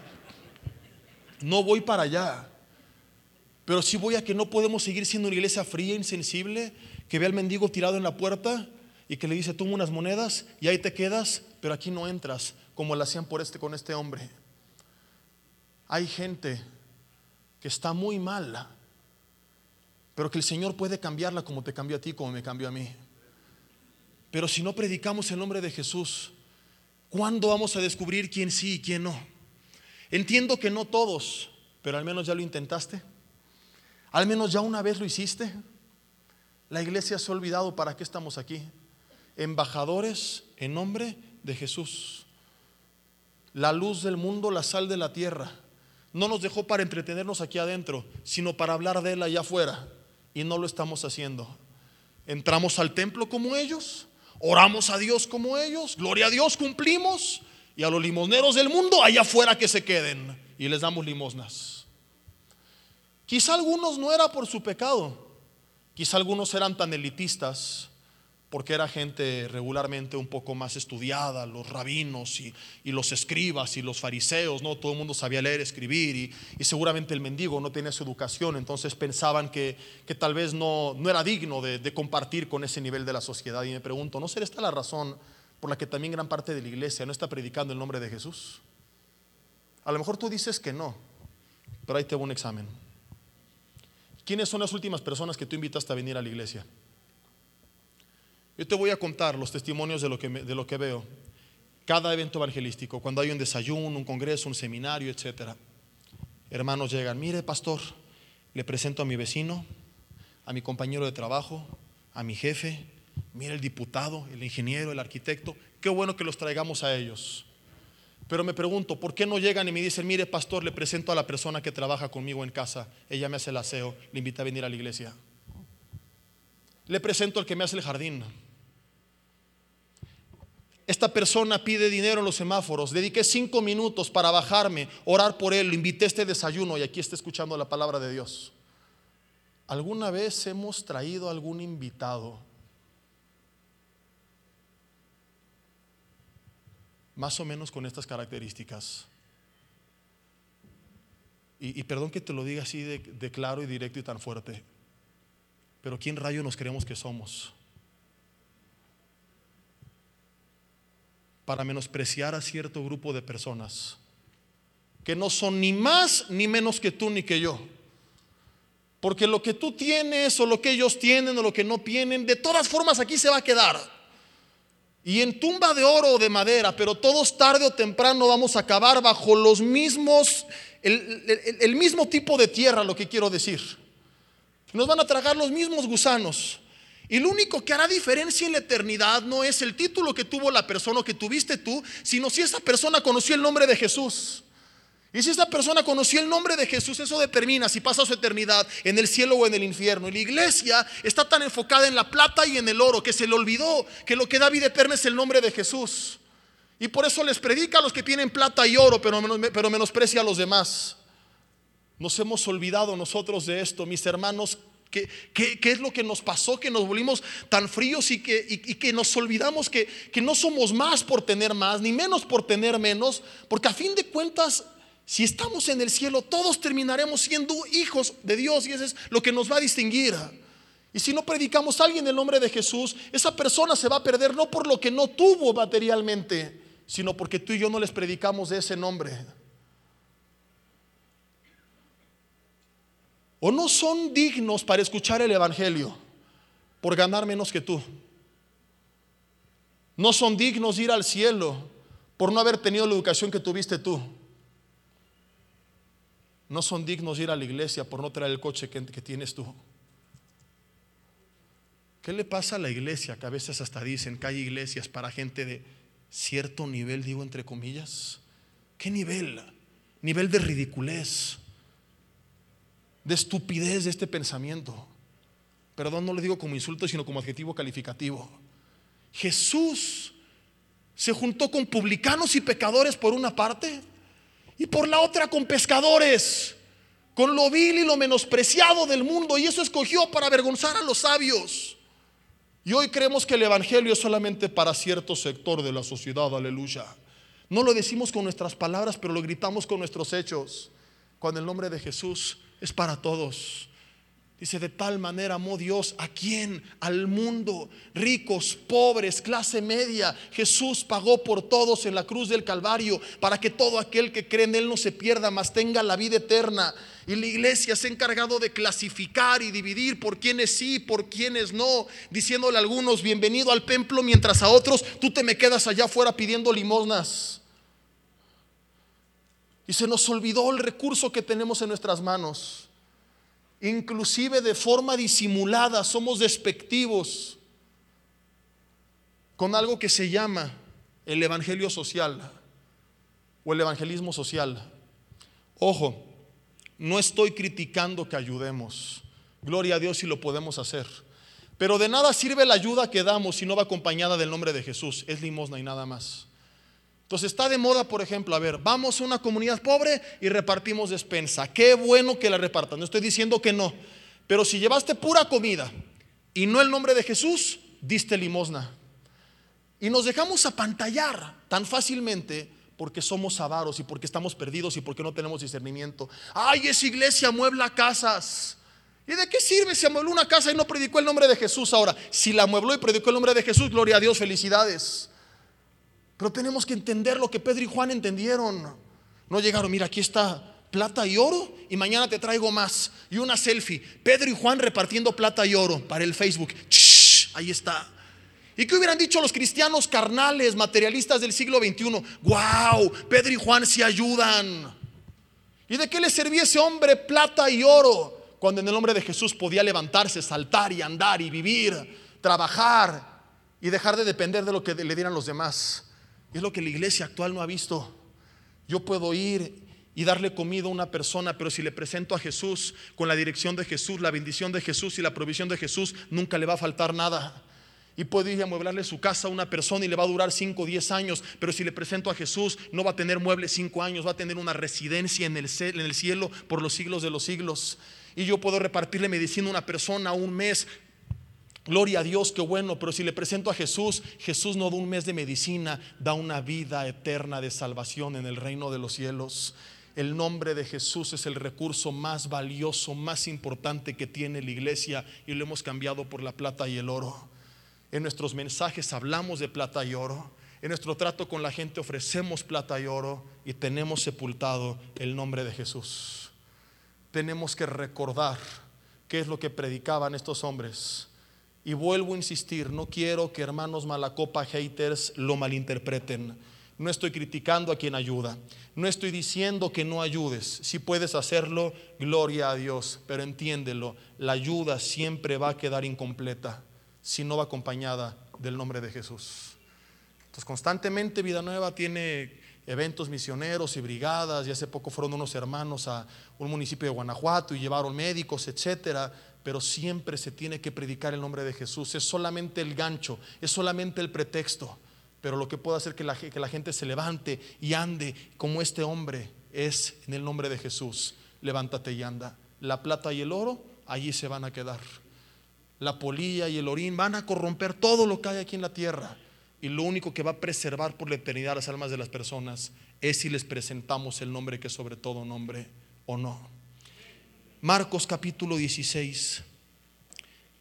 No voy para allá. Pero sí voy a que no podemos seguir siendo una iglesia fría, insensible, que ve al mendigo tirado en la puerta y que le dice, toma unas monedas y ahí te quedas, pero aquí no entras como lo hacían por este, con este hombre. Hay gente que está muy mala, pero que el Señor puede cambiarla como te cambió a ti, como me cambió a mí. Pero si no predicamos el nombre de Jesús, ¿cuándo vamos a descubrir quién sí y quién no? Entiendo que no todos, pero al menos ya lo intentaste. Al menos ya una vez lo hiciste. La iglesia se ha olvidado para qué estamos aquí. Embajadores en nombre de Jesús la luz del mundo, la sal de la tierra. No nos dejó para entretenernos aquí adentro, sino para hablar de él allá afuera. Y no lo estamos haciendo. Entramos al templo como ellos, oramos a Dios como ellos, gloria a Dios, cumplimos. Y a los limosneros del mundo, allá afuera que se queden. Y les damos limosnas. Quizá algunos no era por su pecado. Quizá algunos eran tan elitistas porque era gente regularmente un poco más estudiada, los rabinos y, los escribas y los fariseos, ¿no? Todo el mundo sabía leer, escribir y, seguramente el mendigo no tenía su educación, entonces pensaban que, tal vez no, no era digno de, compartir con ese nivel de la sociedad. Y me pregunto, ¿no será esta la razón por la que también gran parte de la iglesia no está predicando el nombre de Jesús? A lo mejor tú dices que no, pero ahí te un examen. ¿Quiénes son las últimas personas que tú invitaste a venir a la iglesia? Yo te voy a contar los testimonios de lo que, de lo que veo. Cada evento evangelístico, cuando hay un desayuno, un congreso, un seminario, etc. Hermanos llegan, mire pastor, le presento a mi vecino, a mi compañero de trabajo, a mi jefe, mire el diputado, el ingeniero, el arquitecto, qué bueno que los traigamos a ellos. Pero me pregunto, ¿por qué no llegan y me dicen, mire pastor, le presento a la persona que trabaja conmigo en casa, ella me hace el aseo, le invita a venir a la iglesia? Le presento al que me hace el jardín, esta persona pide dinero en los semáforos. Dediqué cinco minutos para bajarme, orar por él, lo invité a este desayuno y aquí está escuchando la palabra de Dios. ¿Alguna vez hemos traído algún invitado? Más o menos con estas características. Y, perdón que te lo diga así de, de claro y directo y tan fuerte. Pero ¿quién rayo nos creemos que somos? Para menospreciar a cierto grupo de personas que no son ni más ni menos que tú ni que yo. Porque lo que tú tienes o lo que ellos tienen o lo que no tienen, de todas formas aquí se va a quedar. Y en tumba de oro o de madera, pero todos tarde o temprano vamos a acabar bajo los mismos, el, el mismo tipo de tierra, lo que quiero decir. Nos van a tragar los mismos gusanos. Y lo único que hará diferencia en la eternidad no es el título que tuvo la persona o que tuviste tú, sino si esa persona conoció el nombre de Jesús. Y si esta persona conoció el nombre de Jesús, eso determina si pasa su eternidad en el cielo o en el infierno. Y la iglesia está tan enfocada en la plata y en el oro que se le olvidó que lo que da vida eterna es el nombre de Jesús. Y por eso les predica a los que tienen plata y oro, pero, pero menosprecia a los demás. Nos hemos olvidado nosotros de esto, mis hermanos. ¿Qué, es lo que nos pasó? Que nos volvimos tan fríos y que, nos olvidamos que, que no somos más por tener más, ni menos por tener menos, porque a fin de cuentas si estamos en el cielo, todos terminaremos siendo hijos de Dios y eso es lo que nos va a distinguir. Y si no predicamos a alguien en el nombre de Jesús, esa persona se va a perder no por lo que no tuvo materialmente, sino porque tú y yo no les predicamos de ese nombre. O no son dignos para escuchar el Evangelio por ganar menos que tú. No son dignos de ir al cielo por no haber tenido la educación que tuviste tú no son dignos de ir a la iglesia por no traer el coche que, tienes tú. ¿Qué le pasa a la iglesia? Que a veces hasta dicen que hay iglesias para gente de cierto nivel, digo entre comillas. ¿Qué nivel? Nivel de ridiculez, de estupidez de este pensamiento. Perdón, no le digo como insulto, sino como adjetivo calificativo. Jesús se juntó con publicanos y pecadores por una parte y por la otra con pescadores, con lo vil y lo menospreciado del mundo, y eso escogió para avergonzar a los sabios. Y hoy creemos que el Evangelio es solamente para cierto sector de la sociedad, aleluya. No lo decimos con nuestras palabras, pero lo gritamos con nuestros hechos, cuando el nombre de Jesús es para todos. Dice, de tal manera amó Dios a quien, al mundo, ricos, pobres, clase media. Jesús pagó por todos en la cruz del Calvario para que todo aquel que cree en Él no se pierda, mas tenga la vida eterna. Y la iglesia se ha encargado de clasificar y dividir por quienes sí, por quienes no, diciéndole a algunos, bienvenido al templo, mientras a otros tú te me quedas allá afuera pidiendo limosnas. Y se nos olvidó el recurso que tenemos en nuestras manos inclusive de forma disimulada, somos despectivos con algo que se llama el evangelio social o el evangelismo social. Ojo, no estoy criticando que ayudemos. Gloria a Dios si lo podemos hacer. Pero de nada sirve la ayuda que damos si no va acompañada del nombre de Jesús. Es limosna y nada más. Entonces está de moda, por ejemplo, a ver, vamos a una comunidad pobre y repartimos despensa. Qué bueno que la repartan, no estoy diciendo que no. Pero si llevaste pura comida y no el nombre de Jesús, diste limosna. Y nos dejamos apantallar tan fácilmente porque somos avaros y porque estamos perdidos y porque no tenemos discernimiento. Ay, esa iglesia muebla casas. ¿Y de qué sirve si amuebló una casa y no predicó el nombre de Jesús ahora? Si la amuebló y predicó el nombre de Jesús, gloria a Dios, felicidades. Pero tenemos que entender lo que Pedro y Juan entendieron. No llegaron, mira, aquí está plata y oro y mañana te traigo más. Y una selfie. Pedro y Juan repartiendo plata y oro para el Facebook. ahí está. ¿Y qué hubieran dicho los cristianos carnales, materialistas del siglo XXI? ¡Wow! Pedro y Juan se ayudan. ¿Y de qué le servía ese hombre plata y oro cuando en el nombre de Jesús podía levantarse, saltar y andar y vivir, trabajar y dejar de depender de lo que le dieran los demás? Es lo que la iglesia actual no ha visto. Yo puedo ir y darle comida a una persona, pero si le presento a Jesús con la dirección de Jesús, la bendición de Jesús y la provisión de Jesús, nunca le va a faltar nada. Y puedo ir a amueblarle su casa a una persona y le va a durar 5 o 10 años, pero si le presento a Jesús, no va a tener muebles 5 años, va a tener una residencia en el, en el cielo por los siglos de los siglos. Y yo puedo repartirle medicina a una persona un mes, Gloria a Dios, qué bueno, pero si le presento a Jesús, Jesús no da un mes de medicina, da una vida eterna de salvación en el reino de los cielos. El nombre de Jesús es el recurso más valioso, más importante que tiene la iglesia y lo hemos cambiado por la plata y el oro. En nuestros mensajes hablamos de plata y oro. En nuestro trato con la gente ofrecemos plata y oro y tenemos sepultado el nombre de Jesús. Tenemos que recordar qué es lo que predicaban estos hombres y vuelvo a insistir, no quiero que hermanos malacopa haters lo malinterpreten. No estoy criticando a quien ayuda. No estoy diciendo que no ayudes. Si puedes hacerlo, gloria a Dios. Pero entiéndelo, la ayuda siempre va a quedar incompleta si no va acompañada del nombre de Jesús. Entonces constantemente Vida Nueva tiene eventos misioneros y brigadas, y hace poco fueron unos hermanos a un municipio de Guanajuato y llevaron médicos, etcétera, pero siempre se tiene que predicar el nombre de Jesús. Es solamente el gancho, es solamente el pretexto, pero lo que puede hacer que la, que la gente se levante y ande como este hombre es en el nombre de Jesús. Levántate y anda. La plata y el oro allí se van a quedar. La polilla y el orín van a corromper todo lo que hay aquí en la tierra. Y lo único que va a preservar por la eternidad las almas de las personas es si les presentamos el nombre que sobre todo nombre o no. Marcos capítulo 16.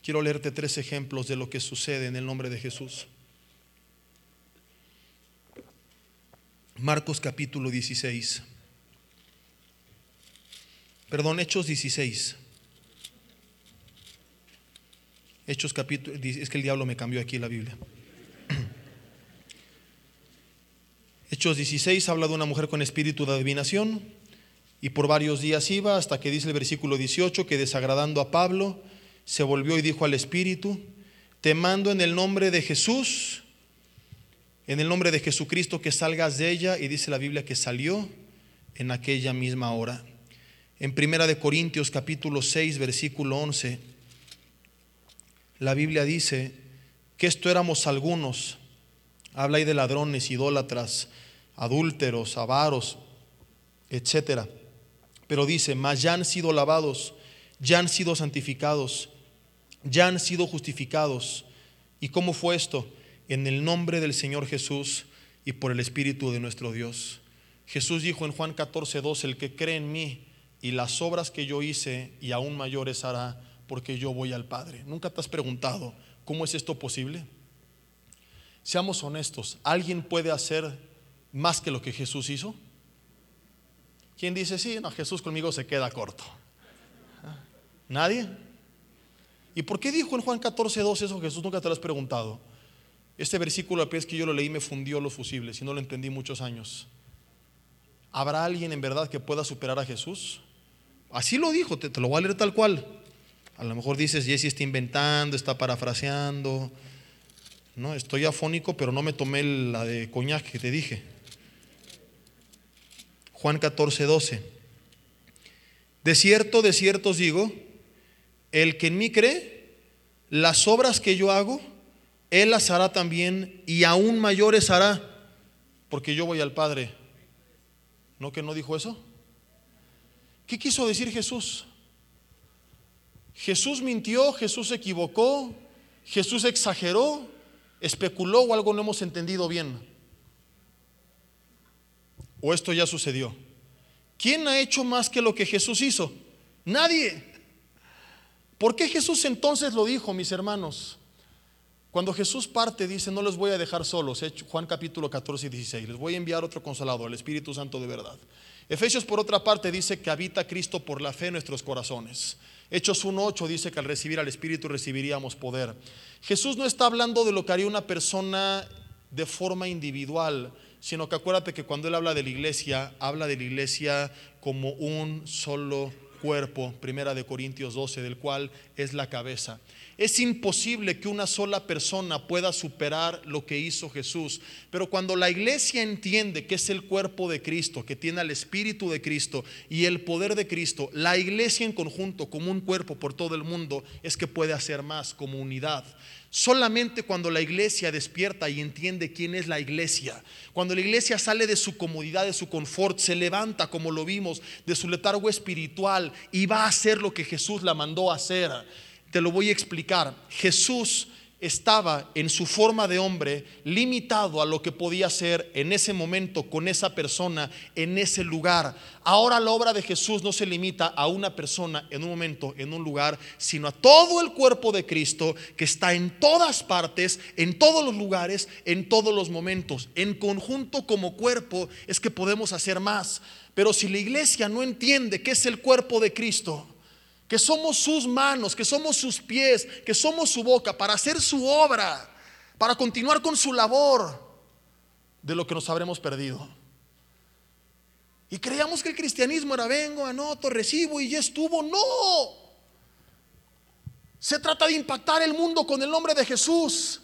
Quiero leerte tres ejemplos de lo que sucede en el nombre de Jesús. Marcos capítulo 16. Perdón, Hechos 16. Hechos capítulo, es que el diablo me cambió aquí la Biblia. [clears throat] Hechos 16 habla de una mujer con espíritu de adivinación y por varios días iba hasta que dice el versículo 18 que desagradando a Pablo se volvió y dijo al espíritu, te mando en el nombre de Jesús, en el nombre de Jesucristo que salgas de ella y dice la Biblia que salió en aquella misma hora. En Primera de Corintios capítulo 6 versículo 11 la Biblia dice que esto éramos algunos. Habla ahí de ladrones, idólatras, adúlteros, avaros, etcétera. Pero dice, mas ya han sido lavados, ya han sido santificados, ya han sido justificados. ¿Y cómo fue esto? En el nombre del Señor Jesús y por el Espíritu de nuestro Dios. Jesús dijo en Juan 14, 2, el que cree en mí y las obras que yo hice y aún mayores hará porque yo voy al Padre. ¿Nunca te has preguntado cómo es esto posible? Seamos honestos, ¿alguien puede hacer más que lo que Jesús hizo? ¿Quién dice, sí, no, Jesús conmigo se queda corto? ¿Nadie? ¿Y por qué dijo en Juan 14, 2 eso Jesús? Nunca te lo has preguntado. Este versículo, a que yo lo leí, me fundió los fusibles y no lo entendí muchos años. ¿Habrá alguien en verdad que pueda superar a Jesús? Así lo dijo, te, te lo voy a leer tal cual. A lo mejor dices, Jesse está inventando, está parafraseando. No, estoy afónico, pero no me tomé la de coñac que te dije. Juan 14, 12. De cierto, de cierto os digo, el que en mí cree, las obras que yo hago, él las hará también y aún mayores hará, porque yo voy al Padre. ¿No que no dijo eso? ¿Qué quiso decir Jesús? Jesús mintió, Jesús se equivocó, Jesús exageró, especuló o algo no hemos entendido bien. ¿O esto ya sucedió? ¿Quién ha hecho más que lo que Jesús hizo? Nadie. ¿Por qué Jesús entonces lo dijo, mis hermanos? Cuando Jesús parte, dice, no les voy a dejar solos, Juan capítulo 14 y 16, les voy a enviar otro consolador, el Espíritu Santo de verdad. Efesios por otra parte dice que habita Cristo por la fe en nuestros corazones. Hechos 1.8 dice que al recibir al Espíritu recibiríamos poder. Jesús no está hablando de lo que haría una persona de forma individual, sino que acuérdate que cuando Él habla de la iglesia, habla de la iglesia como un solo cuerpo, primera de Corintios 12, del cual es la cabeza. Es imposible que una sola persona pueda superar lo que hizo Jesús. Pero cuando la iglesia entiende que es el cuerpo de Cristo, que tiene al Espíritu de Cristo y el poder de Cristo, la iglesia en conjunto, como un cuerpo por todo el mundo, es que puede hacer más como unidad. Solamente cuando la iglesia despierta y entiende quién es la iglesia, cuando la iglesia sale de su comodidad, de su confort, se levanta como lo vimos, de su letargo espiritual y va a hacer lo que Jesús la mandó a hacer te lo voy a explicar. Jesús estaba en su forma de hombre limitado a lo que podía hacer en ese momento con esa persona en ese lugar. Ahora la obra de Jesús no se limita a una persona en un momento, en un lugar, sino a todo el cuerpo de Cristo que está en todas partes, en todos los lugares, en todos los momentos. En conjunto como cuerpo es que podemos hacer más. Pero si la iglesia no entiende que es el cuerpo de Cristo, que somos sus manos, que somos sus pies, que somos su boca para hacer su obra, para continuar con su labor, de lo que nos habremos perdido. Y creíamos que el cristianismo era vengo, anoto, recibo y ya estuvo. No. Se trata de impactar el mundo con el nombre de Jesús.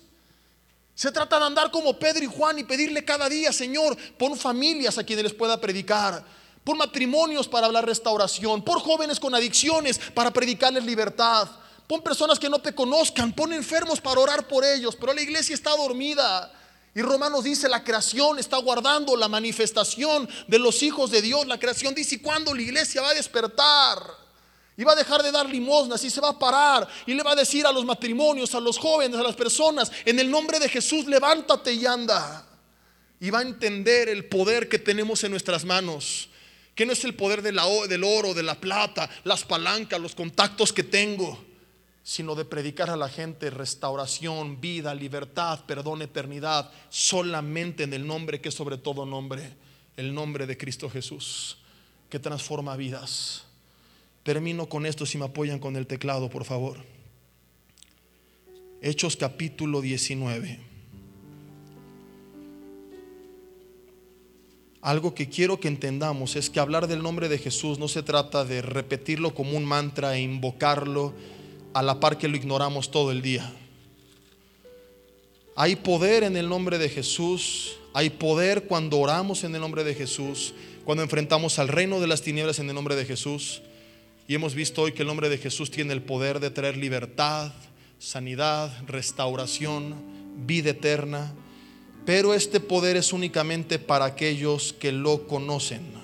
Se trata de andar como Pedro y Juan y pedirle cada día, Señor, pon familias a quienes les pueda predicar, por matrimonios para hablar restauración, por jóvenes con adicciones para predicarles libertad, pon personas que no te conozcan, pon enfermos para orar por ellos, pero la iglesia está dormida. Y Romanos dice, la creación está guardando la manifestación de los hijos de Dios. La creación dice, ¿y cuándo la iglesia va a despertar? Y va a dejar de dar limosnas y se va a parar y le va a decir a los matrimonios, a los jóvenes, a las personas, en el nombre de Jesús, levántate y anda. Y va a entender el poder que tenemos en nuestras manos, que no es el poder del oro, de la plata, las palancas, los contactos que tengo sino de predicar a la gente restauración, vida, libertad, perdón, eternidad, solamente en el nombre que es sobre todo nombre, el nombre de Cristo Jesús, que transforma vidas. Termino con esto si me apoyan con el teclado, por favor. Hechos capítulo 19. Algo que quiero que entendamos es que hablar del nombre de Jesús no se trata de repetirlo como un mantra e invocarlo a la par que lo ignoramos todo el día. Hay poder en el nombre de Jesús, hay poder cuando oramos en el nombre de Jesús, cuando enfrentamos al reino de las tinieblas en el nombre de Jesús. Y hemos visto hoy que el nombre de Jesús tiene el poder de traer libertad, sanidad, restauración, vida eterna. Pero este poder es únicamente para aquellos que lo conocen.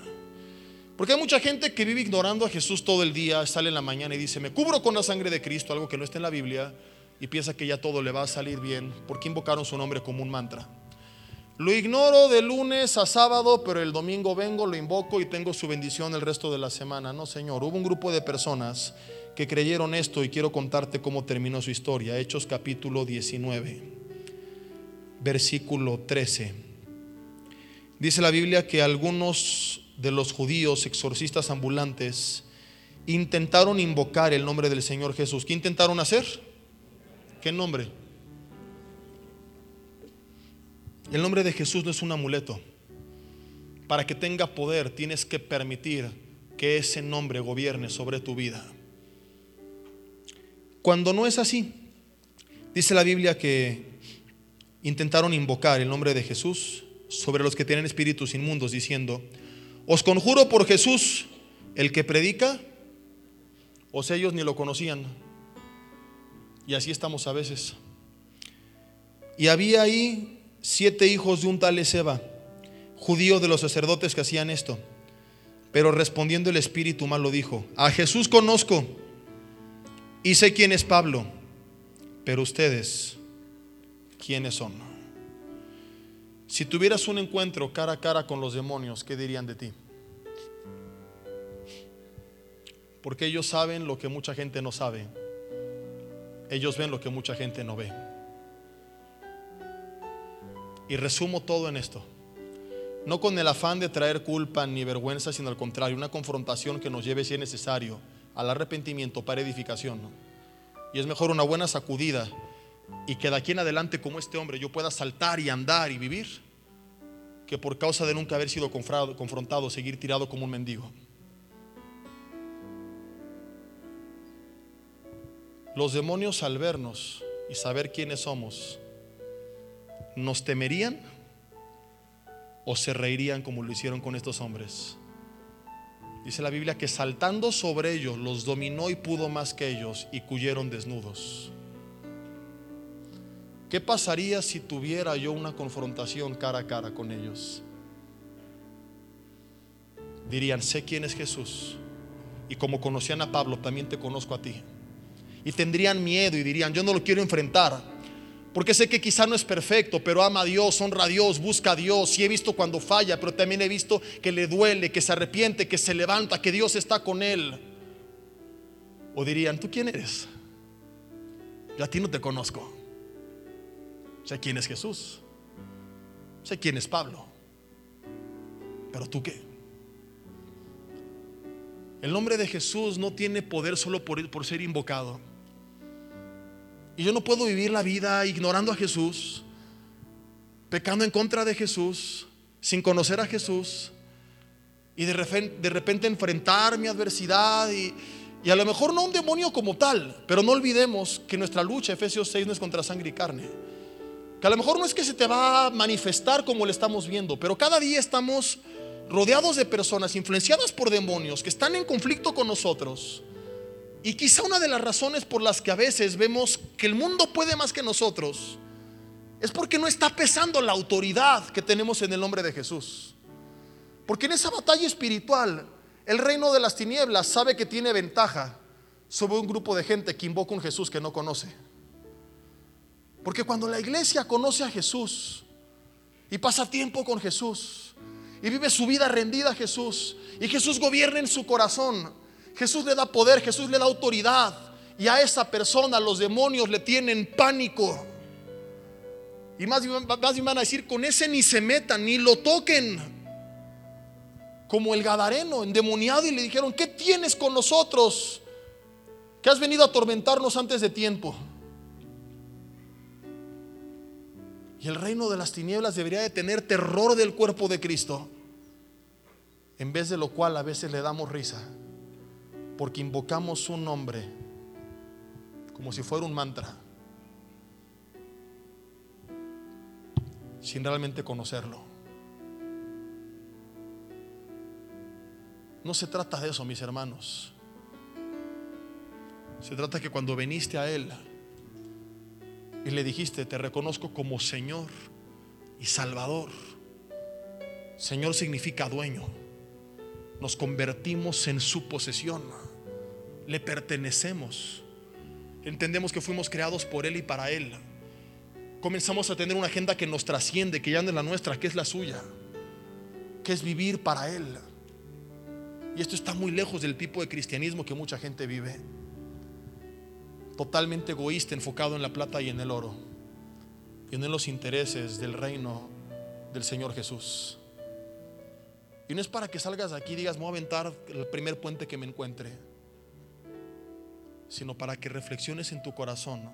Porque hay mucha gente que vive ignorando a Jesús todo el día, sale en la mañana y dice, me cubro con la sangre de Cristo, algo que no está en la Biblia, y piensa que ya todo le va a salir bien, porque invocaron su nombre como un mantra. Lo ignoro de lunes a sábado, pero el domingo vengo, lo invoco y tengo su bendición el resto de la semana. No, Señor, hubo un grupo de personas que creyeron esto y quiero contarte cómo terminó su historia. Hechos capítulo 19, versículo 13. Dice la Biblia que algunos de los judíos, exorcistas ambulantes, intentaron invocar el nombre del Señor Jesús. ¿Qué intentaron hacer? ¿Qué nombre? El nombre de Jesús no es un amuleto. Para que tenga poder tienes que permitir que ese nombre gobierne sobre tu vida. Cuando no es así, dice la Biblia que intentaron invocar el nombre de Jesús sobre los que tienen espíritus inmundos, diciendo, os conjuro por Jesús, el que predica, o sea, ellos ni lo conocían. Y así estamos a veces. Y había ahí siete hijos de un tal Ezeba, judío de los sacerdotes que hacían esto. Pero respondiendo el espíritu malo dijo, a Jesús conozco y sé quién es Pablo, pero ustedes, ¿quiénes son? Si tuvieras un encuentro cara a cara con los demonios, ¿qué dirían de ti? Porque ellos saben lo que mucha gente no sabe. Ellos ven lo que mucha gente no ve. Y resumo todo en esto. No con el afán de traer culpa ni vergüenza, sino al contrario, una confrontación que nos lleve, si es necesario, al arrepentimiento para edificación. Y es mejor una buena sacudida y que de aquí en adelante como este hombre yo pueda saltar y andar y vivir, que por causa de nunca haber sido confrontado, seguir tirado como un mendigo. Los demonios al vernos y saber quiénes somos, ¿nos temerían o se reirían como lo hicieron con estos hombres? Dice la Biblia que saltando sobre ellos los dominó y pudo más que ellos y cuyeron desnudos. ¿Qué pasaría si tuviera yo una confrontación cara a cara con ellos? Dirían, sé quién es Jesús. Y como conocían a Pablo, también te conozco a ti. Y tendrían miedo y dirían, yo no lo quiero enfrentar. Porque sé que quizá no es perfecto, pero ama a Dios, honra a Dios, busca a Dios. Y he visto cuando falla, pero también he visto que le duele, que se arrepiente, que se levanta, que Dios está con él. O dirían, ¿tú quién eres? Yo a ti no te conozco. Sé quién es Jesús. Sé quién es Pablo. Pero tú qué? El nombre de Jesús no tiene poder solo por, por ser invocado. Y yo no puedo vivir la vida ignorando a Jesús, pecando en contra de Jesús, sin conocer a Jesús, y de repente, enfrentar mi adversidad y, y a lo mejor no un demonio como tal, pero no olvidemos que nuestra lucha, Efesios 6, no es contra sangre y carne que a lo mejor no es que se te va a manifestar como lo estamos viendo, pero cada día estamos rodeados de personas influenciadas por demonios que están en conflicto con nosotros. Y quizá una de las razones por las que a veces vemos que el mundo puede más que nosotros es porque no está pesando la autoridad que tenemos en el nombre de Jesús. Porque en esa batalla espiritual, el reino de las tinieblas sabe que tiene ventaja sobre un grupo de gente que invoca un Jesús que no conoce. Porque cuando la iglesia conoce a Jesús y pasa tiempo con Jesús y vive su vida rendida a Jesús y Jesús gobierna en su corazón, Jesús le da poder, Jesús le da autoridad y a esa persona los demonios le tienen pánico. Y más, más van a decir, con ese ni se metan, ni lo toquen. Como el Gadareno, endemoniado, y le dijeron, ¿qué tienes con nosotros? Que has venido a atormentarnos antes de tiempo. Y el reino de las tinieblas debería de tener terror del cuerpo de Cristo, en vez de lo cual a veces le damos risa, porque invocamos su nombre como si fuera un mantra, sin realmente conocerlo. No se trata de eso, mis hermanos. Se trata que cuando viniste a Él, y le dijiste, te reconozco como Señor y Salvador. Señor significa dueño. Nos convertimos en su posesión. Le pertenecemos. Entendemos que fuimos creados por Él y para Él. Comenzamos a tener una agenda que nos trasciende, que ya no es la nuestra, que es la suya. Que es vivir para Él. Y esto está muy lejos del tipo de cristianismo que mucha gente vive totalmente egoísta, enfocado en la plata y en el oro, y no en los intereses del reino del Señor Jesús. Y no es para que salgas de aquí y digas, me voy a aventar el primer puente que me encuentre, sino para que reflexiones en tu corazón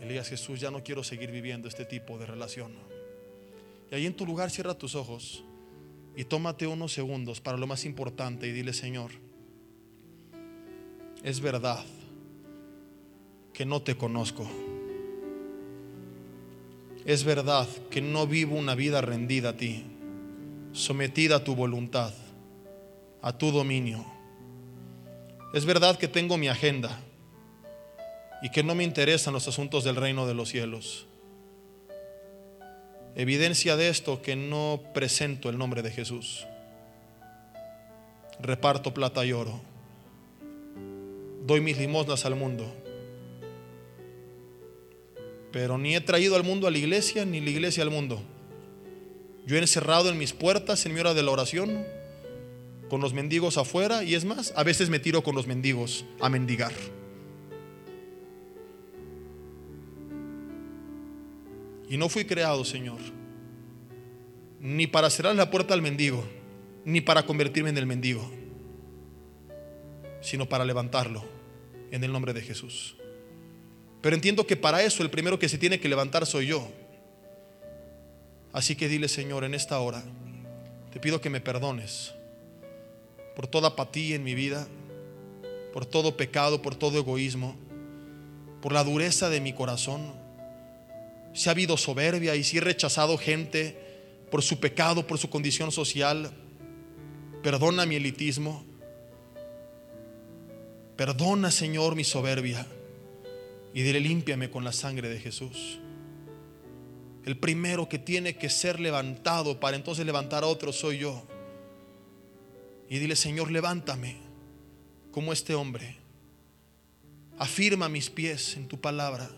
y digas, Jesús, ya no quiero seguir viviendo este tipo de relación. Y ahí en tu lugar cierra tus ojos y tómate unos segundos para lo más importante y dile, Señor, es verdad que no te conozco. Es verdad que no vivo una vida rendida a ti, sometida a tu voluntad, a tu dominio. Es verdad que tengo mi agenda y que no me interesan los asuntos del reino de los cielos. Evidencia de esto que no presento el nombre de Jesús. Reparto plata y oro. Doy mis limosnas al mundo pero ni he traído al mundo a la iglesia, ni la iglesia al mundo. Yo he encerrado en mis puertas en mi hora de la oración, con los mendigos afuera, y es más, a veces me tiro con los mendigos a mendigar. Y no fui creado, Señor, ni para cerrar la puerta al mendigo, ni para convertirme en el mendigo, sino para levantarlo en el nombre de Jesús. Pero entiendo que para eso el primero que se tiene que levantar soy yo. Así que dile, Señor, en esta hora, te pido que me perdones por toda apatía en mi vida, por todo pecado, por todo egoísmo, por la dureza de mi corazón. Si ha habido soberbia y si he rechazado gente por su pecado, por su condición social, perdona mi elitismo. Perdona, Señor, mi soberbia y dile, límpiame con la sangre de Jesús. El primero que tiene que ser levantado para entonces levantar a otro soy yo. Y dile, Señor, levántame como este hombre. Afirma mis pies en tu palabra.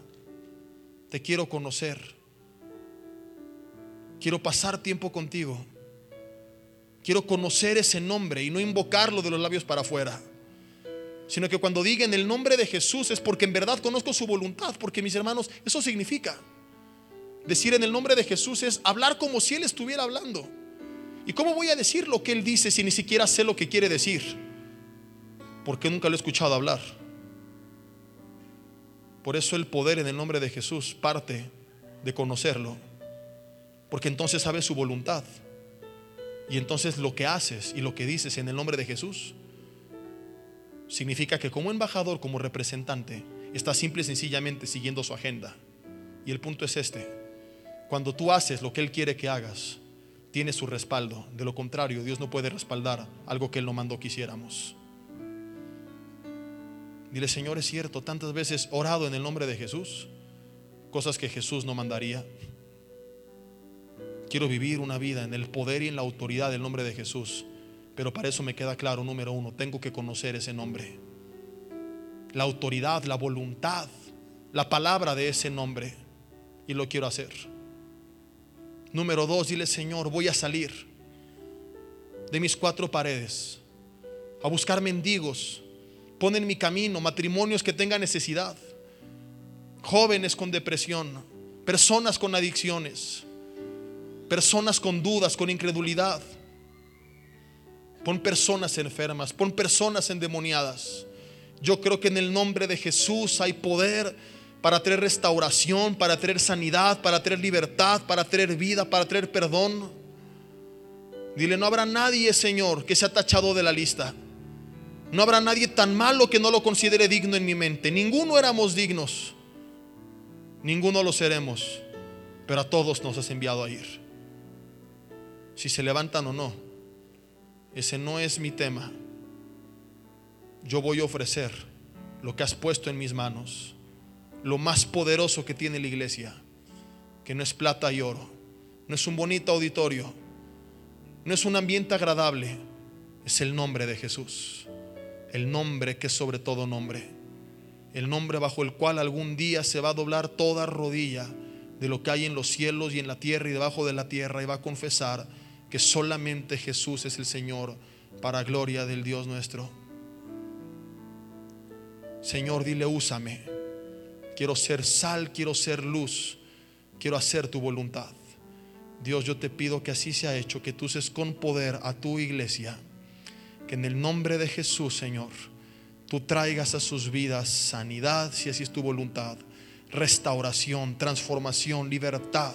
Te quiero conocer. Quiero pasar tiempo contigo. Quiero conocer ese nombre y no invocarlo de los labios para afuera sino que cuando diga en el nombre de Jesús es porque en verdad conozco su voluntad, porque mis hermanos, eso significa. Decir en el nombre de Jesús es hablar como si Él estuviera hablando. ¿Y cómo voy a decir lo que Él dice si ni siquiera sé lo que quiere decir? Porque nunca lo he escuchado hablar. Por eso el poder en el nombre de Jesús parte de conocerlo. Porque entonces sabes su voluntad. Y entonces lo que haces y lo que dices en el nombre de Jesús significa que como embajador, como representante, está simple y sencillamente siguiendo su agenda. Y el punto es este. Cuando tú haces lo que Él quiere que hagas, tiene su respaldo. De lo contrario, Dios no puede respaldar algo que Él no mandó que hiciéramos. Dile, Señor, es cierto, tantas veces orado en el nombre de Jesús, cosas que Jesús no mandaría. Quiero vivir una vida en el poder y en la autoridad del nombre de Jesús. Pero para eso me queda claro, número uno, tengo que conocer ese nombre. La autoridad, la voluntad, la palabra de ese nombre. Y lo quiero hacer. Número dos, dile Señor, voy a salir de mis cuatro paredes a buscar mendigos. Pon en mi camino matrimonios que tengan necesidad, jóvenes con depresión, personas con adicciones personas con dudas, con incredulidad. Pon personas enfermas, pon personas endemoniadas. Yo creo que en el nombre de Jesús hay poder para traer restauración, para traer sanidad, para traer libertad, para traer vida, para traer perdón. Dile, no habrá nadie, Señor, que sea tachado de la lista. No habrá nadie tan malo que no lo considere digno en mi mente. Ninguno éramos dignos. Ninguno lo seremos. Pero a todos nos has enviado a ir si se levantan o no. Ese no es mi tema. Yo voy a ofrecer lo que has puesto en mis manos, lo más poderoso que tiene la iglesia, que no es plata y oro, no es un bonito auditorio, no es un ambiente agradable, es el nombre de Jesús, el nombre que es sobre todo nombre, el nombre bajo el cual algún día se va a doblar toda rodilla de lo que hay en los cielos y en la tierra y debajo de la tierra y va a confesar que solamente Jesús es el Señor para gloria del Dios nuestro. Señor, dile, úsame. Quiero ser sal, quiero ser luz, quiero hacer tu voluntad. Dios, yo te pido que así sea hecho, que tú uses con poder a tu iglesia, que en el nombre de Jesús, Señor, tú traigas a sus vidas sanidad, si así es tu voluntad, restauración, transformación, libertad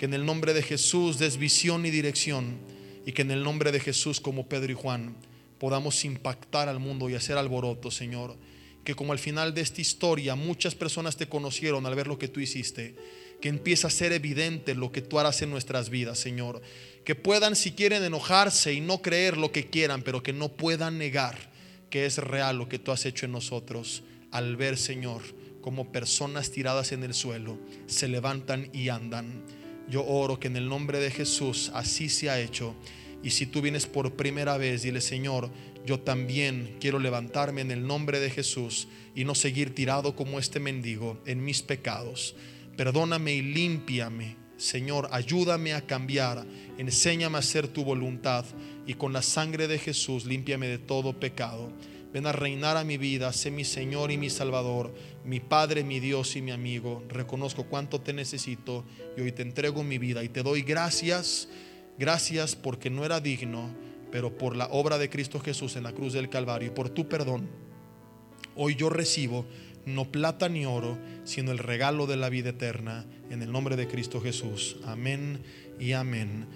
que en el nombre de Jesús des visión y dirección y que en el nombre de Jesús como Pedro y Juan podamos impactar al mundo y hacer alboroto, Señor. Que como al final de esta historia muchas personas te conocieron al ver lo que tú hiciste, que empieza a ser evidente lo que tú harás en nuestras vidas, Señor. Que puedan si quieren enojarse y no creer lo que quieran, pero que no puedan negar que es real lo que tú has hecho en nosotros al ver, Señor, como personas tiradas en el suelo se levantan y andan yo oro que en el nombre de Jesús así se ha hecho. Y si tú vienes por primera vez, dile, Señor, yo también quiero levantarme en el nombre de Jesús y no seguir tirado como este mendigo en mis pecados. Perdóname y límpiame. Señor, ayúdame a cambiar. Enséñame a hacer tu voluntad. Y con la sangre de Jesús, límpiame de todo pecado. Ven a reinar a mi vida, sé mi Señor y mi Salvador, mi Padre, mi Dios y mi amigo. Reconozco cuánto te necesito y hoy te entrego mi vida y te doy gracias, gracias porque no era digno, pero por la obra de Cristo Jesús en la cruz del Calvario y por tu perdón. Hoy yo recibo no plata ni oro, sino el regalo de la vida eterna en el nombre de Cristo Jesús. Amén y amén.